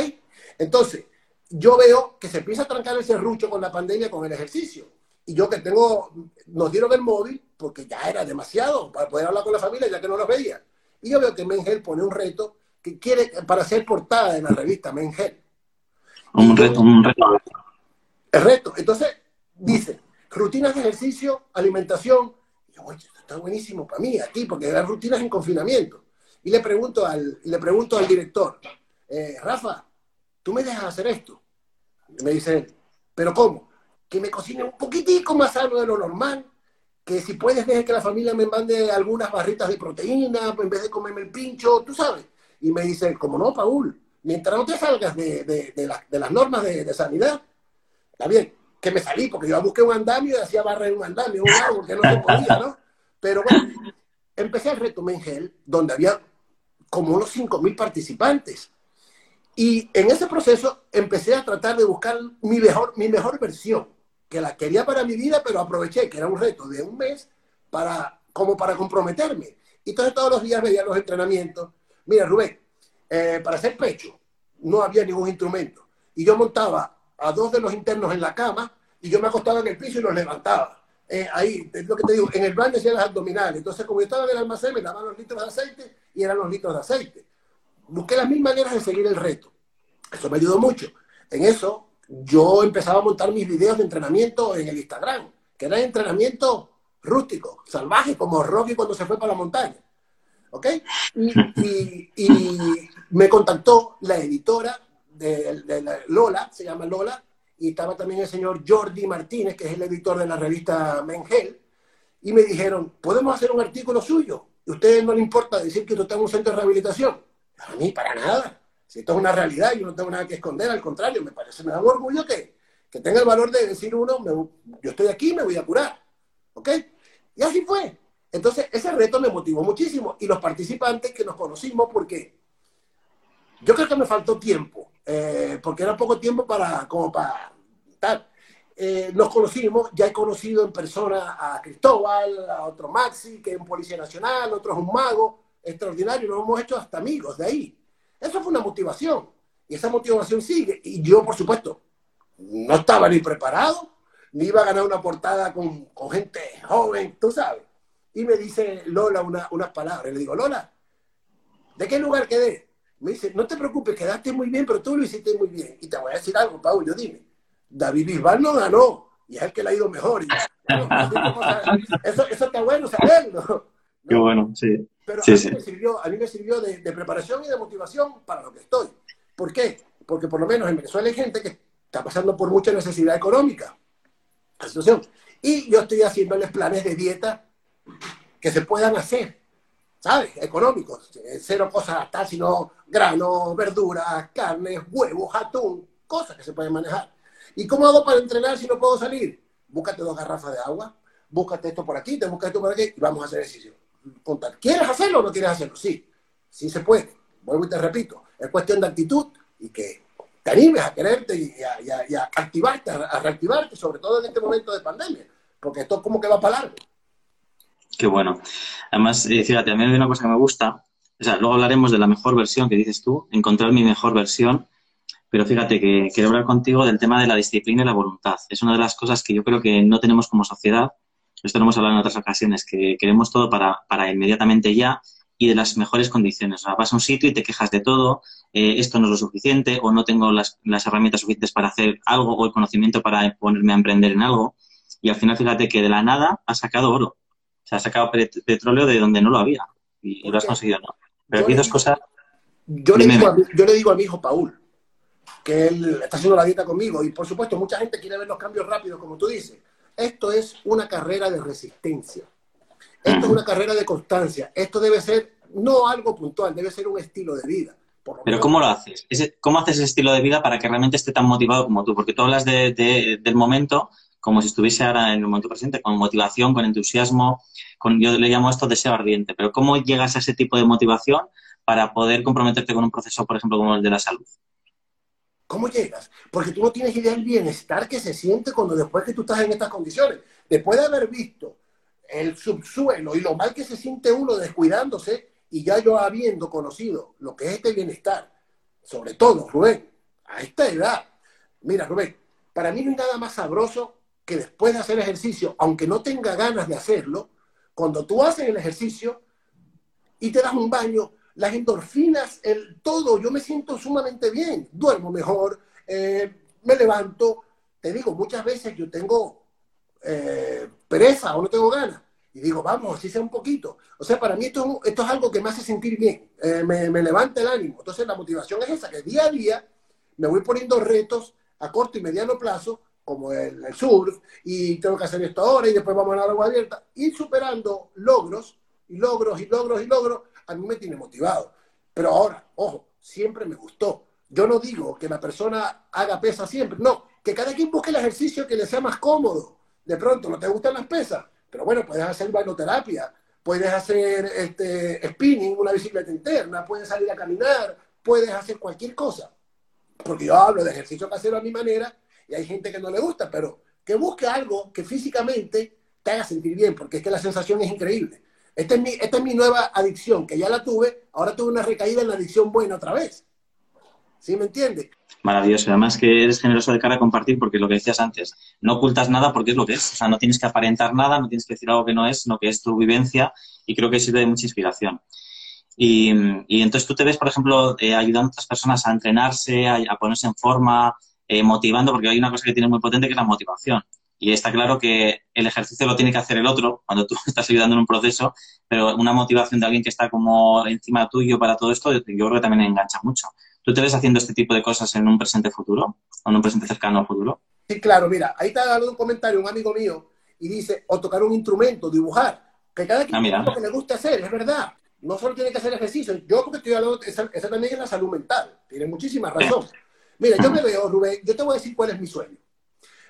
B: Entonces, yo veo que se empieza a trancar el serrucho con la pandemia, con el ejercicio. Y yo que tengo, nos dieron el móvil porque ya era demasiado para poder hablar con la familia ya que no los veía. Y yo veo que Mengel pone un reto que quiere para ser portada en la revista Mengel.
A: Un reto, un reto.
B: El reto. Entonces, dice, rutinas de ejercicio, alimentación. Y yo, está buenísimo para mí, aquí, porque las rutinas en confinamiento. Y le pregunto al, le pregunto al director, eh, Rafa, ¿tú me dejas hacer esto? Y me dice ¿pero cómo? Que me cocine un poquitico más sano de lo normal, que si puedes dejar que la familia me mande algunas barritas de proteína en vez de comerme el pincho, tú sabes. Y me dice, como no, Paul, mientras no te salgas de, de, de, las normas de, sanidad, está bien, que me salí, porque yo busqué un andamio y hacía barra en un andamio, un árbol, que no se podía, ¿no? Pero bueno, empecé el reto Mengel, donde había como unos 5.000 participantes. Y en ese proceso empecé a tratar de buscar mi mejor, mi mejor versión, que la quería para mi vida, pero aproveché que era un reto de un mes para, como para comprometerme. Y entonces todos los días veía los entrenamientos. Mira, Rubén, eh, para hacer pecho no había ningún instrumento. Y yo montaba a dos de los internos en la cama y yo me acostaba en el piso y los levantaba. Eh, ahí, es lo que te digo, en el baño hacía las abdominales. Entonces, como yo estaba en el almacén, me daban los litros de aceite y eran los litros de aceite. Busqué las mil maneras de seguir el reto. Eso me ayudó mucho. En eso, yo empezaba a montar mis videos de entrenamiento en el Instagram, que era entrenamiento rústico, salvaje, como Rocky cuando se fue para la montaña. ¿Ok? Y, me contactó la editora de, Lola, se llama Lola, y estaba también el señor Jordi Martínez, que es el editor de la revista Mengel, y me dijeron, ¿podemos hacer un artículo suyo? ¿Y ustedes no le importa decir que usted está en un centro de rehabilitación? A mí, para nada. Si esto es una realidad, yo no tengo nada que esconder, al contrario, me parece, me da orgullo que, que tenga el valor de decir uno, yo estoy aquí, me voy a curar. ¿Ok? Y así fue. Entonces, ese reto me motivó muchísimo. Y los participantes que nos conocimos, porque yo creo que me faltó tiempo eh, porque era poco tiempo para, como para tal. Eh, nos conocimos, ya he conocido en persona a Cristóbal, a otro Maxi, que es un policía nacional, otro es un mago extraordinario, nos hemos hecho hasta amigos de ahí. Eso fue una motivación, y esa motivación sigue. Y yo, por supuesto, no estaba ni preparado, ni iba a ganar una portada con, con gente joven, tú sabes. Y me dice Lola una, unas palabras, le digo, Lola, ¿de qué lugar quedé? Me dice, no te preocupes, quedaste muy bien, pero tú lo hiciste muy bien. Y te voy a decir algo, Pablo, dime. David Bisbal no ganó, y es el que le ha ido mejor. [laughs] eso, está bueno saberlo.
A: Qué bueno, sí.
B: Pero
A: a,
B: mí Me sirvió, a mí me sirvió de, preparación y de motivación para lo que estoy. ¿Por qué? Porque por lo menos en Venezuela hay gente que está pasando por mucha necesidad económica. La situación. Y yo estoy haciéndoles planes de dieta que se puedan hacer ¿sabes? Económicos. Cero cosas tal, sino granos, verduras, carnes, huevos, atún, cosas que se pueden manejar. ¿Y cómo hago para entrenar si no puedo salir? Búscate dos garrafas de agua, búscate esto por aquí, te buscas esto por aquí y vamos a hacer ejercicio. ¿Quieres hacerlo o no quieres hacerlo? Sí, sí se puede. Vuelvo y te repito, es cuestión de actitud y que te animes a quererte y a, activarte, a reactivarte, sobre todo en este momento de pandemia, porque esto como que va para largo.
A: Qué bueno. Además, eh, fíjate, a mí hay una cosa que me gusta, o sea, luego hablaremos de la mejor versión que dices tú, encontrar mi mejor versión, pero fíjate que quiero hablar contigo del tema de la disciplina y la voluntad. Es una de las cosas que yo creo que no tenemos como sociedad, esto lo hemos hablado en otras ocasiones, que queremos todo para, para inmediatamente ya y de las mejores condiciones. O sea, vas a un sitio y te quejas de todo, eh, esto no es lo suficiente, o no tengo las, las herramientas suficientes para hacer algo, o el conocimiento para ponerme a emprender en algo. Y al final, fíjate que de la nada has sacado oro se ha sacado petróleo de donde no lo había y, lo has conseguido, ¿no? Pero aquí dos cosas...
B: Yo le, digo a, yo le digo a mi hijo Paul que él está haciendo la dieta conmigo y por supuesto mucha gente quiere ver los cambios rápidos, como tú dices. Esto es una carrera de resistencia. Esto es una carrera de constancia. Esto debe ser no algo puntual, debe ser un estilo de vida.
A: Pero ¿cómo lo haces? ¿Cómo haces ese estilo de vida para que realmente esté tan motivado como tú? Porque tú hablas del momento como si estuviese ahora en el momento presente, con motivación, con entusiasmo, con, yo le llamo esto deseo ardiente. Pero ¿cómo llegas a ese tipo de motivación para poder comprometerte con un proceso, por ejemplo, como el de la salud?
B: ¿Cómo llegas? Porque tú no tienes idea del bienestar que se siente cuando después que tú estás en estas condiciones, después de haber visto el subsuelo y lo mal que se siente uno descuidándose, y ya yo habiendo conocido lo que es este bienestar, sobre todo, Rubén, a esta edad, mira, Rubén, para mí no hay nada más sabroso que después de hacer ejercicio, aunque no tenga ganas de hacerlo, cuando tú haces el ejercicio y te das un baño, las endorfinas, el todo, yo me siento sumamente bien, duermo mejor, eh, me levanto, te digo, muchas veces yo tengo eh, pereza o no tengo ganas, y digo, vamos, así sea un poquito. O sea, para mí esto, esto es algo que me hace sentir bien, eh, me, me, levanta el ánimo. Entonces la motivación es esa, que día a día me voy poniendo retos a corto y mediano plazo, como el, el surf, y tengo que hacer esto ahora y después vamos a la agua abierta. Ir superando logros y logros y logros y logros, a mí me tiene motivado. Pero ahora, ojo, siempre me gustó. Yo no digo que la persona haga pesa siempre, no, que cada quien busque el ejercicio que le sea más cómodo. De pronto no te gustan las pesas, pero bueno, puedes hacer bainoterapia, puedes hacer este, spinning, una bicicleta interna, puedes salir a caminar, puedes hacer cualquier cosa. Porque yo hablo de ejercicio casero a mi manera y hay gente que no le gusta, pero que busque algo que físicamente te haga sentir bien, porque es que la sensación es increíble. Esta es mi, esta es mi nueva adicción, que ya la tuve, ahora tuve una recaída en la adicción buena otra vez. ¿Sí me entiendes?
A: Maravilloso. Además que eres generoso de cara a compartir porque lo que decías antes, no ocultas nada porque es lo que es. O sea, no tienes que aparentar nada, no tienes que decir algo que no es, sino que es tu vivencia y creo que sirve de mucha inspiración. Y, entonces tú te ves, por ejemplo, eh, ayudando a otras personas a entrenarse, a, ponerse en forma, eh, motivando, porque hay una cosa que tiene muy potente que es la motivación. Y está claro que el ejercicio lo tiene que hacer el otro cuando tú [laughs] estás ayudando en un proceso, pero una motivación de alguien que está como encima tuyo para todo esto, yo creo que también engancha mucho. ¿Tú te ves haciendo este tipo de cosas en un presente futuro? ¿O en un presente cercano al futuro?
B: Sí, claro, mira, ahí está dando un comentario un amigo mío y dice, o tocar un instrumento, dibujar, que cada quien ah, lo que le gusta hacer, es verdad. No solo tiene que hacer ejercicio. Yo porque estoy hablando, esa, también es la salud mental, tiene muchísima razón. Mira, yo me veo, Rubén, yo te voy a decir cuál es mi sueño.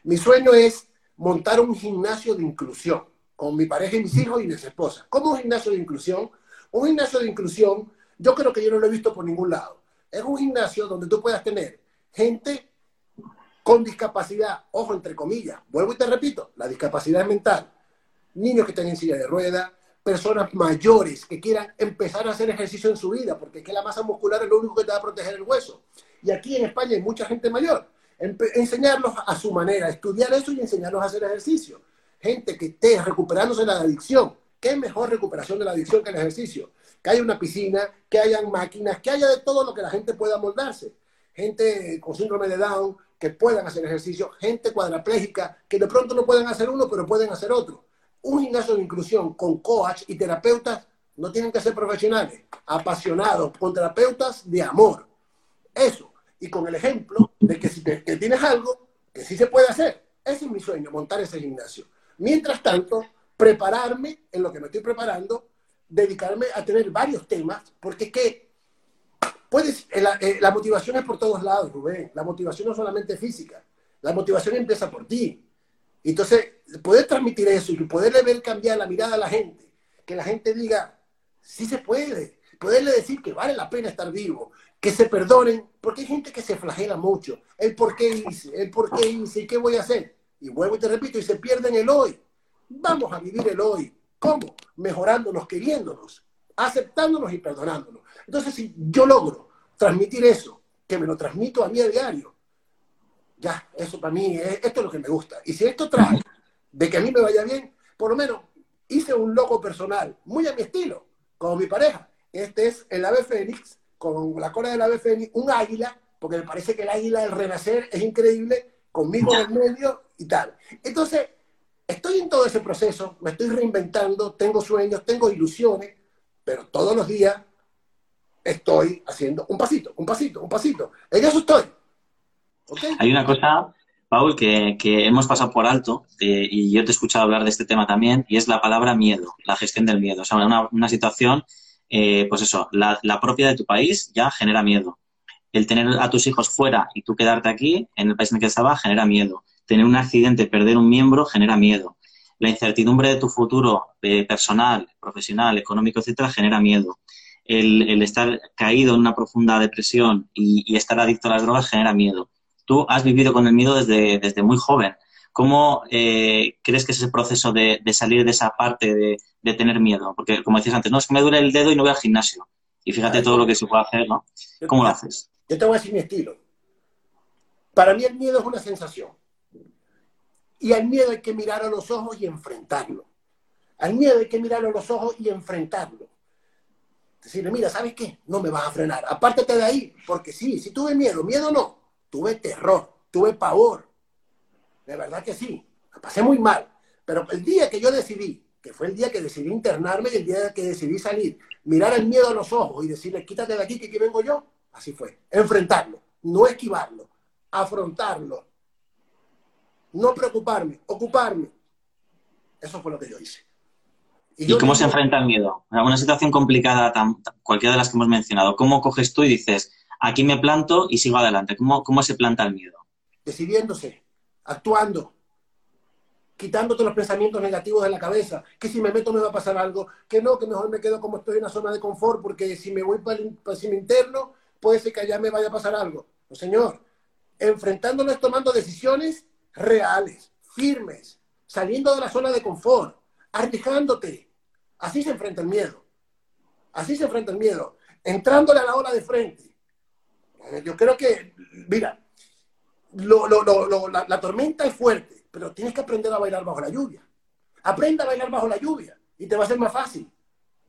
B: Mi sueño es montar un gimnasio de inclusión con mi pareja y mis hijos y mis esposas. ¿Cómo un gimnasio de inclusión? Un gimnasio de inclusión, yo creo que yo no lo he visto por ningún lado es un gimnasio donde tú puedas tener gente con discapacidad, ojo, entre comillas, vuelvo y te repito, la discapacidad mental, niños que estén en silla de ruedas, personas mayores que quieran empezar a hacer ejercicio en su vida, porque es que la masa muscular es lo único que te va a proteger el hueso. Y aquí en España hay mucha gente mayor. Enseñarlos a su manera, estudiar eso y enseñarlos a hacer ejercicio. Gente que esté recuperándose de la adicción. ¿Qué mejor recuperación de la adicción que el ejercicio? que haya una piscina, que haya máquinas, que haya de todo lo que la gente pueda moldarse. Gente con síndrome de Down que puedan hacer ejercicio, gente cuadraplégica que de pronto no pueden hacer uno, pero pueden hacer otro. Un gimnasio de inclusión con coach y terapeutas no tienen que ser profesionales, apasionados, con terapeutas de amor. Eso. Y con el ejemplo de que si que tienes algo, que sí se puede hacer. Ese es mi sueño, montar ese gimnasio. Mientras tanto, prepararme en lo que me estoy preparando dedicarme a tener varios temas, porque que puedes, eh, eh, la, motivación es por todos lados, Rubén. La motivación no es solamente física, la motivación empieza por ti. Entonces, poder transmitir eso y poderle ver cambiar la mirada a la gente, que la gente diga, sí se puede, poderle decir que vale la pena estar vivo, que se perdonen, porque hay gente que se flagela mucho, el por qué hice, el por qué hice y qué voy a hacer. Y vuelvo y te repito, y se pierden el hoy. Vamos a vivir el hoy, ¿Cómo? Mejorándonos, queriéndonos, aceptándonos y perdonándonos. Entonces, si yo logro transmitir eso, que me lo transmito a mí a diario, ya, eso para mí, es, esto es lo que me gusta. Y si esto trae de que a mí me vaya bien, por lo menos hice un logo personal, muy a mi estilo, como mi pareja. Este es el ave fénix, con la cola del ave fénix, un águila, porque me parece que el águila del renacer es increíble, conmigo en el medio y tal. Entonces, Estoy en todo ese proceso, me estoy reinventando, tengo sueños, tengo ilusiones, pero todos los días estoy haciendo un pasito, un pasito, un pasito. En eso estoy.
A: Hay una cosa, Paul, que, hemos pasado por alto, eh, y yo te he escuchado hablar de este tema también, y es la palabra miedo, la gestión del miedo. O sea, una, una situación eh, pues eso, la, propia de tu país ya genera miedo. El tener a tus hijos fuera y tú quedarte aquí, en el país en el que estaba, genera miedo. Tener un accidente, perder un miembro, genera miedo. La incertidumbre de tu futuro eh, personal, profesional, económico, etcétera, genera miedo. El, estar caído en una profunda depresión y, estar adicto a las drogas genera miedo. Tú has vivido con el miedo desde, desde muy joven. ¿Cómo eh, crees que es ese proceso de, salir de esa parte de, tener miedo? Porque, como decías antes, no, es que me duele el dedo y no voy al gimnasio. Y fíjate todo lo que se puede hacer, ¿no? ¿Cómo lo haces?
B: Yo te voy a decir mi estilo. Para mí el miedo es una sensación. Y al miedo hay que mirar a los ojos y enfrentarlo. Al miedo hay que mirar a los ojos y enfrentarlo. Decirle, mira, ¿sabes qué? No me vas a frenar. Apártate de ahí, porque sí, si tuve miedo, miedo no. Tuve terror, tuve pavor. De verdad que sí. Me pasé muy mal. Pero el día que yo decidí, que fue el día que decidí internarme y el día que decidí salir, mirar el miedo a los ojos y decirle, quítate de aquí, que aquí vengo yo, así fue. Enfrentarlo, no esquivarlo, afrontarlo, no preocuparme, ocuparme. Eso fue lo que yo hice.
A: ¿Y, cómo se enfrenta el miedo? A una situación complicada, cualquiera de las que hemos mencionado, ¿cómo coges tú y dices, aquí me planto y sigo adelante? ¿Cómo, cómo se planta el miedo?
B: Decidiéndose, actuando, quitándote los pensamientos negativos de la cabeza, que si me meto me va a pasar algo, que no, que mejor me quedo como estoy en una zona de confort, porque si me voy para el, para interno, puede ser que allá me vaya a pasar algo. No, señor, enfrentándonos, tomando decisiones reales, firmes, saliendo de la zona de confort, arriesgándote. Así se enfrenta el miedo. Así se enfrenta el miedo. Entrándole a la ola de frente. Yo creo que, mira, la, tormenta es fuerte, pero tienes que aprender a bailar bajo la lluvia. Aprende a bailar bajo la lluvia y te va a ser más fácil.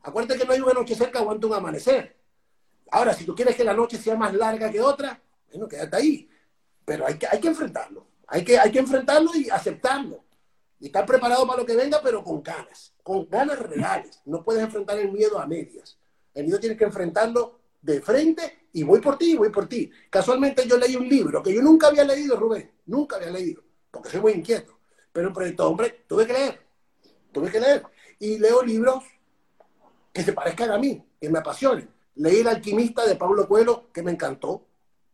B: Acuérdate que no hay una noche cerca, aguanta un amanecer. Ahora, si tú quieres que la noche sea más larga que otra, bueno, quédate ahí. Pero hay que, hay que enfrentarlo. Hay que, hay que enfrentarlo y aceptarlo. Y estar preparado para lo que venga, pero con ganas, con ganas reales. No puedes enfrentar el miedo a medias. El miedo tienes que enfrentarlo de frente y voy por ti, voy por ti. Casualmente yo leí un libro que yo nunca había leído, Rubén, nunca había leído, porque soy muy inquieto. Pero un proyecto, hombre, tuve que leer, tuve que leer. Y leo libros que se parezcan a mí, que me apasionen. Leí El alquimista de Pablo Coelho, que me encantó.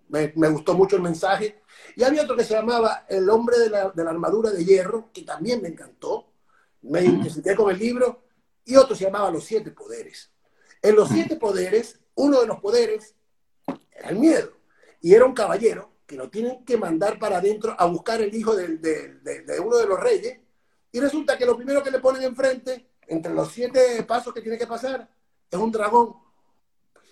B: Me, gustó mucho el mensaje. Y había otro que se llamaba El hombre de la, armadura de hierro, que también me encantó. Me identifiqué con el libro. Y otro se llamaba Los siete poderes. En los siete poderes, uno de los poderes era el miedo. Y era un caballero que lo tienen que mandar para adentro a buscar el hijo de, uno de los reyes. Y resulta que lo primero que le ponen enfrente, entre los siete pasos que tiene que pasar, es un dragón.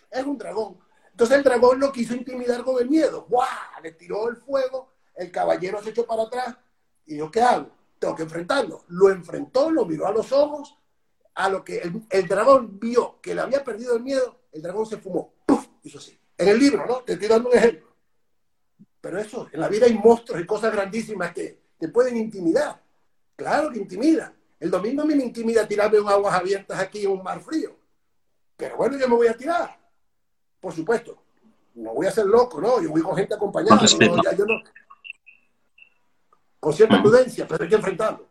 B: Es un dragón. Entonces el dragón lo quiso intimidar con el miedo. ¡Guau! Le tiró el fuego, el caballero se echó para atrás. ¿Y yo qué hago? Tengo que enfrentarlo. Lo enfrentó, lo miró a los ojos. A lo que el, dragón vio que le había perdido el miedo, el dragón se fumó. ¡Puf! Hizo así. En el libro, ¿no? Te estoy dando un ejemplo. Pero eso, en la vida hay monstruos y cosas grandísimas que te pueden intimidar. Claro que intimida. El domingo a mí me intimida tirarme en aguas abiertas aquí en un mar frío. Pero bueno, yo me voy a tirar por supuesto. No voy a ser loco, ¿no? Yo voy con gente acompañada. con cierta prudencia, pero hay que enfrentarlo.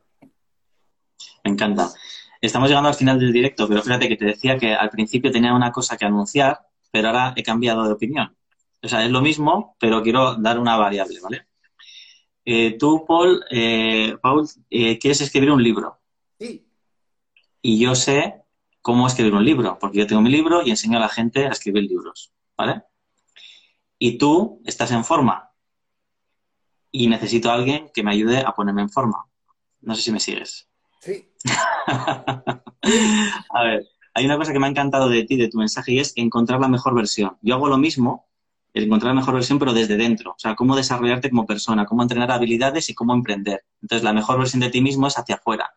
A: Me encanta. Estamos llegando al final del directo, pero fíjate que te decía que al principio tenía una cosa que anunciar, pero ahora he cambiado de opinión. O sea, es lo mismo, pero quiero dar una variable, ¿vale? Eh, tú, Paul, eh, Paul eh, quieres escribir un libro.
B: Sí.
A: Y yo sé cómo escribir un libro, porque yo tengo mi libro y enseño a la gente a escribir libros, ¿vale? Y tú estás en forma y necesito a alguien que me ayude a ponerme en forma. No sé si me sigues.
B: Sí. [laughs]
A: a ver, hay una cosa que me ha encantado de ti, de tu mensaje, y es encontrar la mejor versión. Yo hago lo mismo, encontrar la mejor versión, pero desde dentro. O sea, cómo desarrollarte como persona, cómo entrenar habilidades y cómo emprender. Entonces, la mejor versión de ti mismo es hacia afuera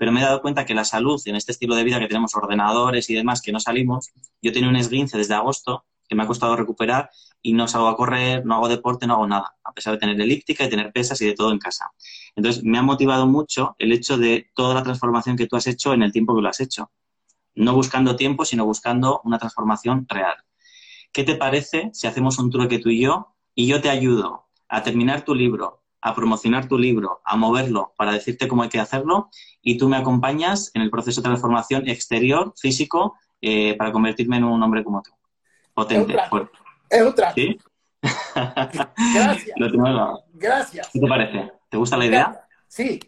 A: pero me he dado cuenta que la salud en este estilo de vida que tenemos ordenadores y demás, que no salimos, yo tenía un esguince desde agosto que me ha costado recuperar y no salgo a correr, no hago deporte, no hago nada, a pesar de tener elíptica y tener pesas y de todo en casa. Entonces, me ha motivado mucho el hecho de toda la transformación que tú has hecho en el tiempo que lo has hecho. No buscando tiempo, sino buscando una transformación real. ¿Qué te parece si hacemos un trueque tú y yo y yo te ayudo a terminar tu libro, a promocionar tu libro, a moverlo para decirte cómo hay que hacerlo y tú me acompañas en el proceso de transformación exterior, físico eh, para convertirme en un hombre como tú. Potente, fuerte.
B: Es un trato. ¿Sí? Gracias. [laughs]
A: Gracias. ¿Qué te parece? ¿Te gusta la idea?
B: Sí.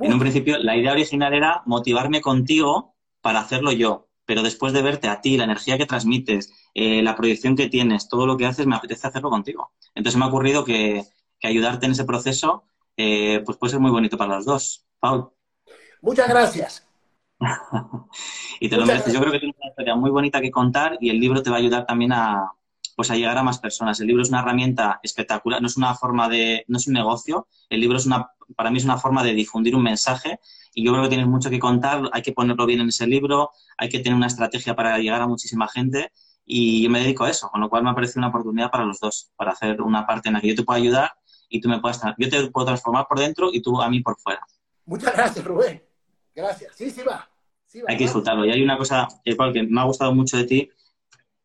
A: En un principio, la idea original era motivarme contigo para hacerlo yo, pero después de verte a ti, la energía que transmites, eh, la proyección que tienes, todo lo que haces, me apetece hacerlo contigo. Entonces me ha ocurrido que, ayudarte en ese proceso eh, pues puede ser muy bonito para los dos. Paul.
B: Muchas gracias. [laughs]
A: y te lo mereces. Yo creo que tienes una historia muy bonita que contar y el libro te va a ayudar también a, pues a llegar a más personas. El libro es una herramienta espectacular, no es una forma de, no es un negocio, el libro es una, para mí es una forma de difundir un mensaje y yo creo que tienes mucho que contar, hay que ponerlo bien en ese libro, hay que tener una estrategia para llegar a muchísima gente y yo me dedico a eso, con lo cual me ha parecido una oportunidad para los dos, para hacer una parte en la que yo te pueda ayudar y tú me puedas, yo te puedo transformar por dentro y tú a mí por fuera.
B: Muchas gracias, Rubén. Gracias. Sí, sí va.
A: hay que disfrutarlo. Y hay una cosa que me ha gustado mucho de ti,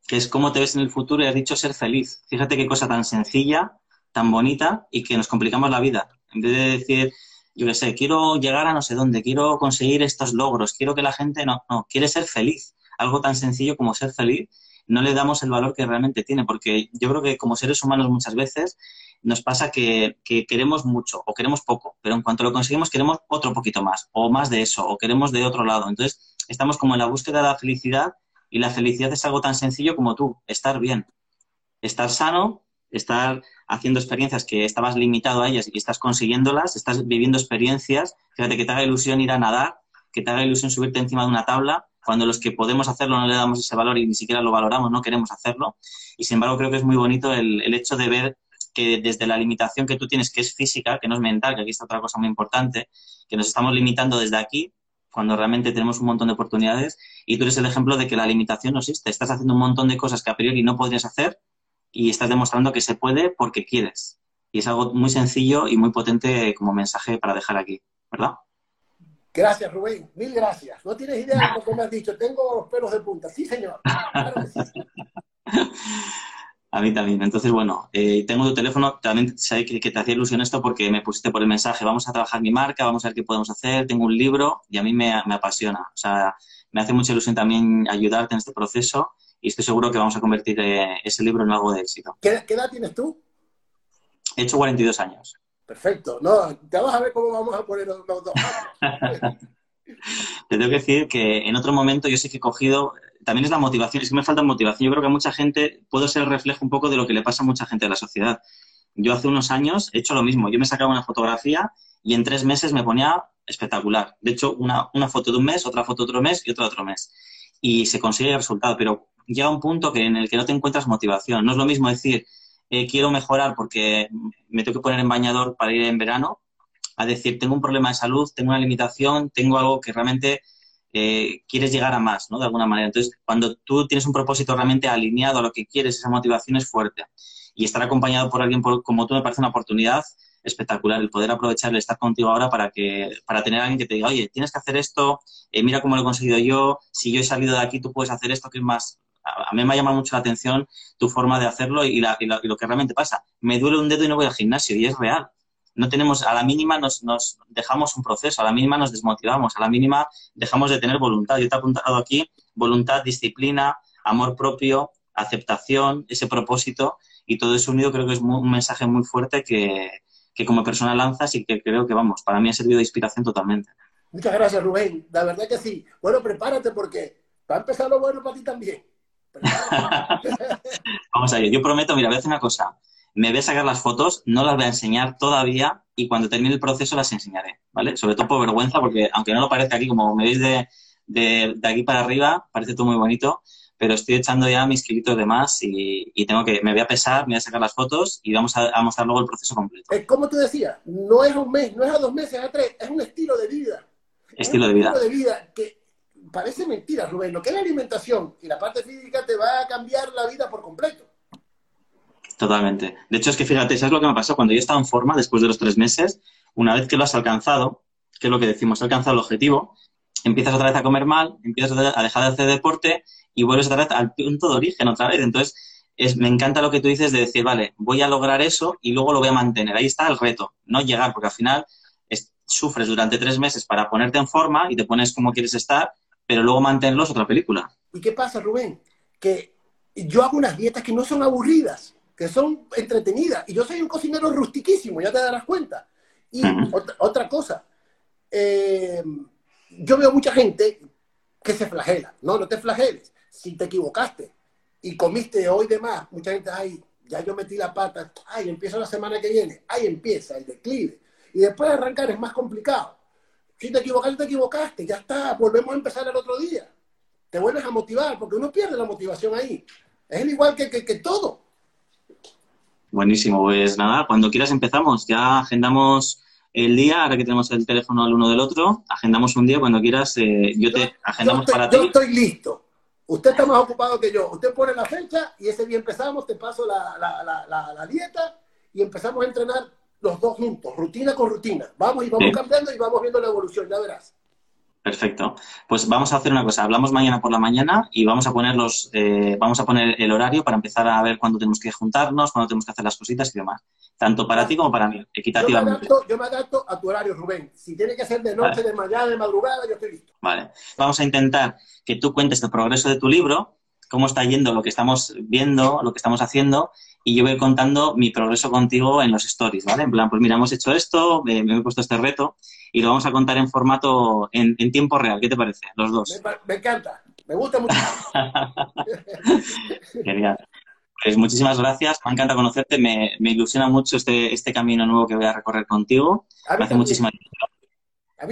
A: que es cómo te ves en el futuro y has dicho ser feliz. Fíjate qué cosa tan sencilla, tan bonita y que nos complicamos la vida. En vez de decir, yo qué sé, quiero llegar a no sé dónde, quiero conseguir estos logros, quiero que la gente no, no, quiere ser feliz. Algo tan sencillo como ser feliz, no le damos el valor que realmente tiene, porque yo creo que como seres humanos muchas veces nos pasa que, que, queremos mucho o queremos poco, pero en cuanto lo conseguimos queremos otro poquito más, o más de eso, o queremos de otro lado. Entonces, estamos como en la búsqueda de la felicidad y la felicidad es algo tan sencillo como tú, estar bien, estar sano, estar haciendo experiencias que estabas limitado a ellas y estás consiguiéndolas, estás viviendo experiencias, fíjate que te haga ilusión ir a nadar, que te haga ilusión subirte encima de una tabla, cuando los que podemos hacerlo no le damos ese valor y ni siquiera lo valoramos, no queremos hacerlo. Y sin embargo creo que es muy bonito el, hecho de ver que desde la limitación que tú tienes, que es física, que no es mental, que aquí está otra cosa muy importante, que nos estamos limitando desde aquí, cuando realmente tenemos un montón de oportunidades y tú eres el ejemplo de que la limitación no existe. Estás haciendo un montón de cosas que a priori no podrías hacer y estás demostrando que se puede porque quieres. Y es algo muy sencillo y muy potente como mensaje para dejar aquí, ¿verdad?
B: Gracias, Rubén. Mil gracias. No tienes idea de lo que me has dicho. Tengo los pelos de punta. Sí, señor. [laughs]
A: A mí también. Entonces, bueno, eh, tengo tu teléfono. También sé que, te hacía ilusión esto porque me pusiste por el mensaje. Vamos a trabajar mi marca, vamos a ver qué podemos hacer. Tengo un libro y a mí me, apasiona. O sea, me hace mucha ilusión también ayudarte en este proceso y estoy seguro que vamos a convertir eh, ese libro en algo de éxito.
B: ¿Qué, edad tienes tú?
A: He hecho 42 años.
B: Perfecto. No, ya vas a ver cómo vamos a poner los dos. [laughs]
A: te tengo que decir que en otro momento yo sí que he cogido también es la motivación, es que me falta motivación. Yo creo que a mucha gente puedo ser el reflejo un poco de lo que le pasa a mucha gente de la sociedad. Yo hace unos años he hecho lo mismo. Yo me sacaba una fotografía y en tres meses me ponía espectacular. De hecho, una, foto de un mes, otra foto de otro mes y otra de otro mes. Y se consigue el resultado, pero llega un punto que, en el que no te encuentras motivación. No es lo mismo decir, eh, quiero mejorar porque me tengo que poner en bañador para ir en verano, a decir, tengo un problema de salud, tengo una limitación, tengo algo que realmente eh, quieres llegar a más, ¿no? De alguna manera. Entonces, cuando tú tienes un propósito realmente alineado a lo que quieres, esa motivación es fuerte. Y estar acompañado por alguien como tú me parece una oportunidad espectacular, el poder aprovechar el estar contigo ahora para que para tener a alguien que te diga, oye, tienes que hacer esto, eh, mira cómo lo he conseguido yo, si yo he salido de aquí, tú puedes hacer esto, que es más... A, mí me ha llamado mucho la atención tu forma de hacerlo y, y lo que realmente pasa. Me duele un dedo y no voy al gimnasio y es real no tenemos, a la mínima nos, nos, dejamos un proceso, a la mínima nos desmotivamos, a la mínima dejamos de tener voluntad. Yo te he apuntado aquí voluntad, disciplina, amor propio, aceptación, ese propósito y todo eso unido creo que es un mensaje muy fuerte que, que, como persona lanzas y que creo que, vamos, para mí ha servido de inspiración totalmente.
B: Muchas gracias, Rubén. La verdad que sí. Bueno, prepárate porque va a empezar lo bueno para ti también. [laughs]
A: vamos a ir. Yo prometo, mira, voy a hacer una cosa me voy a sacar las fotos, no las voy a enseñar todavía y cuando termine el proceso las enseñaré, ¿vale? Sobre todo por vergüenza, porque aunque no lo parezca aquí, como me veis de, de, aquí para arriba, parece todo muy bonito, pero estoy echando ya mis kilitos de más y, tengo que, me voy a pesar, me voy a sacar las fotos y vamos a, mostrar luego el proceso completo.
B: Es como tú decías, no es un mes, no es a dos meses, a tres, es un estilo de vida.
A: Estilo de vida.
B: Estilo de vida que parece mentira, Rubén. Lo que es la alimentación y la parte física te va a cambiar la vida por completo.
A: Totalmente. De hecho, es que fíjate, ¿sabes lo que me pasó? Cuando yo estaba en forma, después de los tres meses, una vez que lo has alcanzado, que es lo que decimos, alcanzado el objetivo, empiezas otra vez a comer mal, empiezas a dejar de hacer deporte y vuelves otra vez al punto de origen otra vez. Entonces, es, me encanta lo que tú dices de decir, vale, voy a lograr eso y luego lo voy a mantener. Ahí está el reto, no llegar, porque al final sufres durante tres meses para ponerte en forma y te pones como quieres estar, pero luego mantenerlos otra película.
B: ¿Y qué pasa, Rubén? Que yo hago unas dietas que no son aburridas, que son entretenidas. Y yo soy un cocinero rustiquísimo, ya te darás cuenta. Y otra, cosa, eh, yo veo mucha gente que se flagela. No, no te flageles. Si te equivocaste y comiste hoy de más, mucha gente, ay, ya yo metí la pata, ay, empieza la semana que viene, ahí empieza el declive. Y después de arrancar es más complicado. Si te equivocaste, te equivocaste, ya está, volvemos a empezar el otro día. Te vuelves a motivar, porque uno pierde la motivación ahí. Es igual que, que, todo.
A: Buenísimo, pues nada, cuando quieras empezamos. Ya agendamos el día, ahora que tenemos el teléfono al uno del otro, agendamos un día cuando quieras. Eh, yo te agendamos para
B: ti.
A: Yo
B: estoy listo. Usted está más ocupado que yo. Usted pone la fecha y ese día empezamos, te paso la, la, la, dieta y empezamos a entrenar los dos juntos, rutina con rutina. Vamos y vamos cambiando y vamos viendo la evolución, ya verás.
A: Perfecto. Pues vamos a hacer una cosa. Hablamos mañana por la mañana y vamos a poner los, eh, vamos a poner el horario para empezar a ver cuándo tenemos que juntarnos, cuándo tenemos que hacer las cositas y demás. Tanto para ti como para mí, equitativamente.
B: Yo me adapto, a tu horario, Rubén. Si tiene que ser de noche, de mañana, de madrugada, yo estoy listo.
A: Vale. Vamos a intentar que tú cuentes el progreso de tu libro, cómo está yendo lo que estamos viendo, lo que estamos haciendo y yo voy contando mi progreso contigo en los stories, ¿vale? En plan, pues mira, hemos hecho esto, me, he puesto este reto y lo vamos a contar en formato, en, tiempo real. ¿Qué te parece? Los dos.
B: Me, encanta, me gusta mucho. [laughs]
A: Genial. Pues muchísimas gracias, me encanta conocerte, me, ilusiona mucho este, este camino nuevo que voy a recorrer contigo. Me hace muchísima ilusión.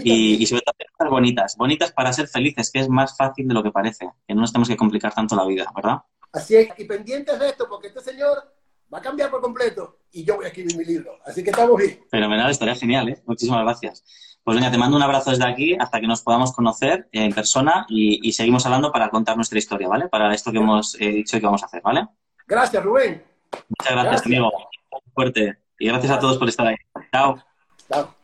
A: Y, y, sobre todo cosas bonitas, bonitas para ser felices, que es más fácil de lo que parece, que no nos tenemos que complicar tanto la vida, ¿verdad?
B: Así es, y pendientes de esto, porque este señor va a cambiar por completo y yo voy a escribir mi libro. Así que estamos bien.
A: Fenomenal, estaría genial, ¿eh? Muchísimas gracias. Pues venga, te mando un abrazo desde aquí hasta que nos podamos conocer en persona y, seguimos hablando para contar nuestra historia, ¿vale? Para esto que hemos eh, dicho y que vamos a hacer, ¿vale?
B: Gracias, Rubén.
A: Muchas gracias, amigo. Fuerte. Y gracias a todos por estar ahí. Chao. Chao.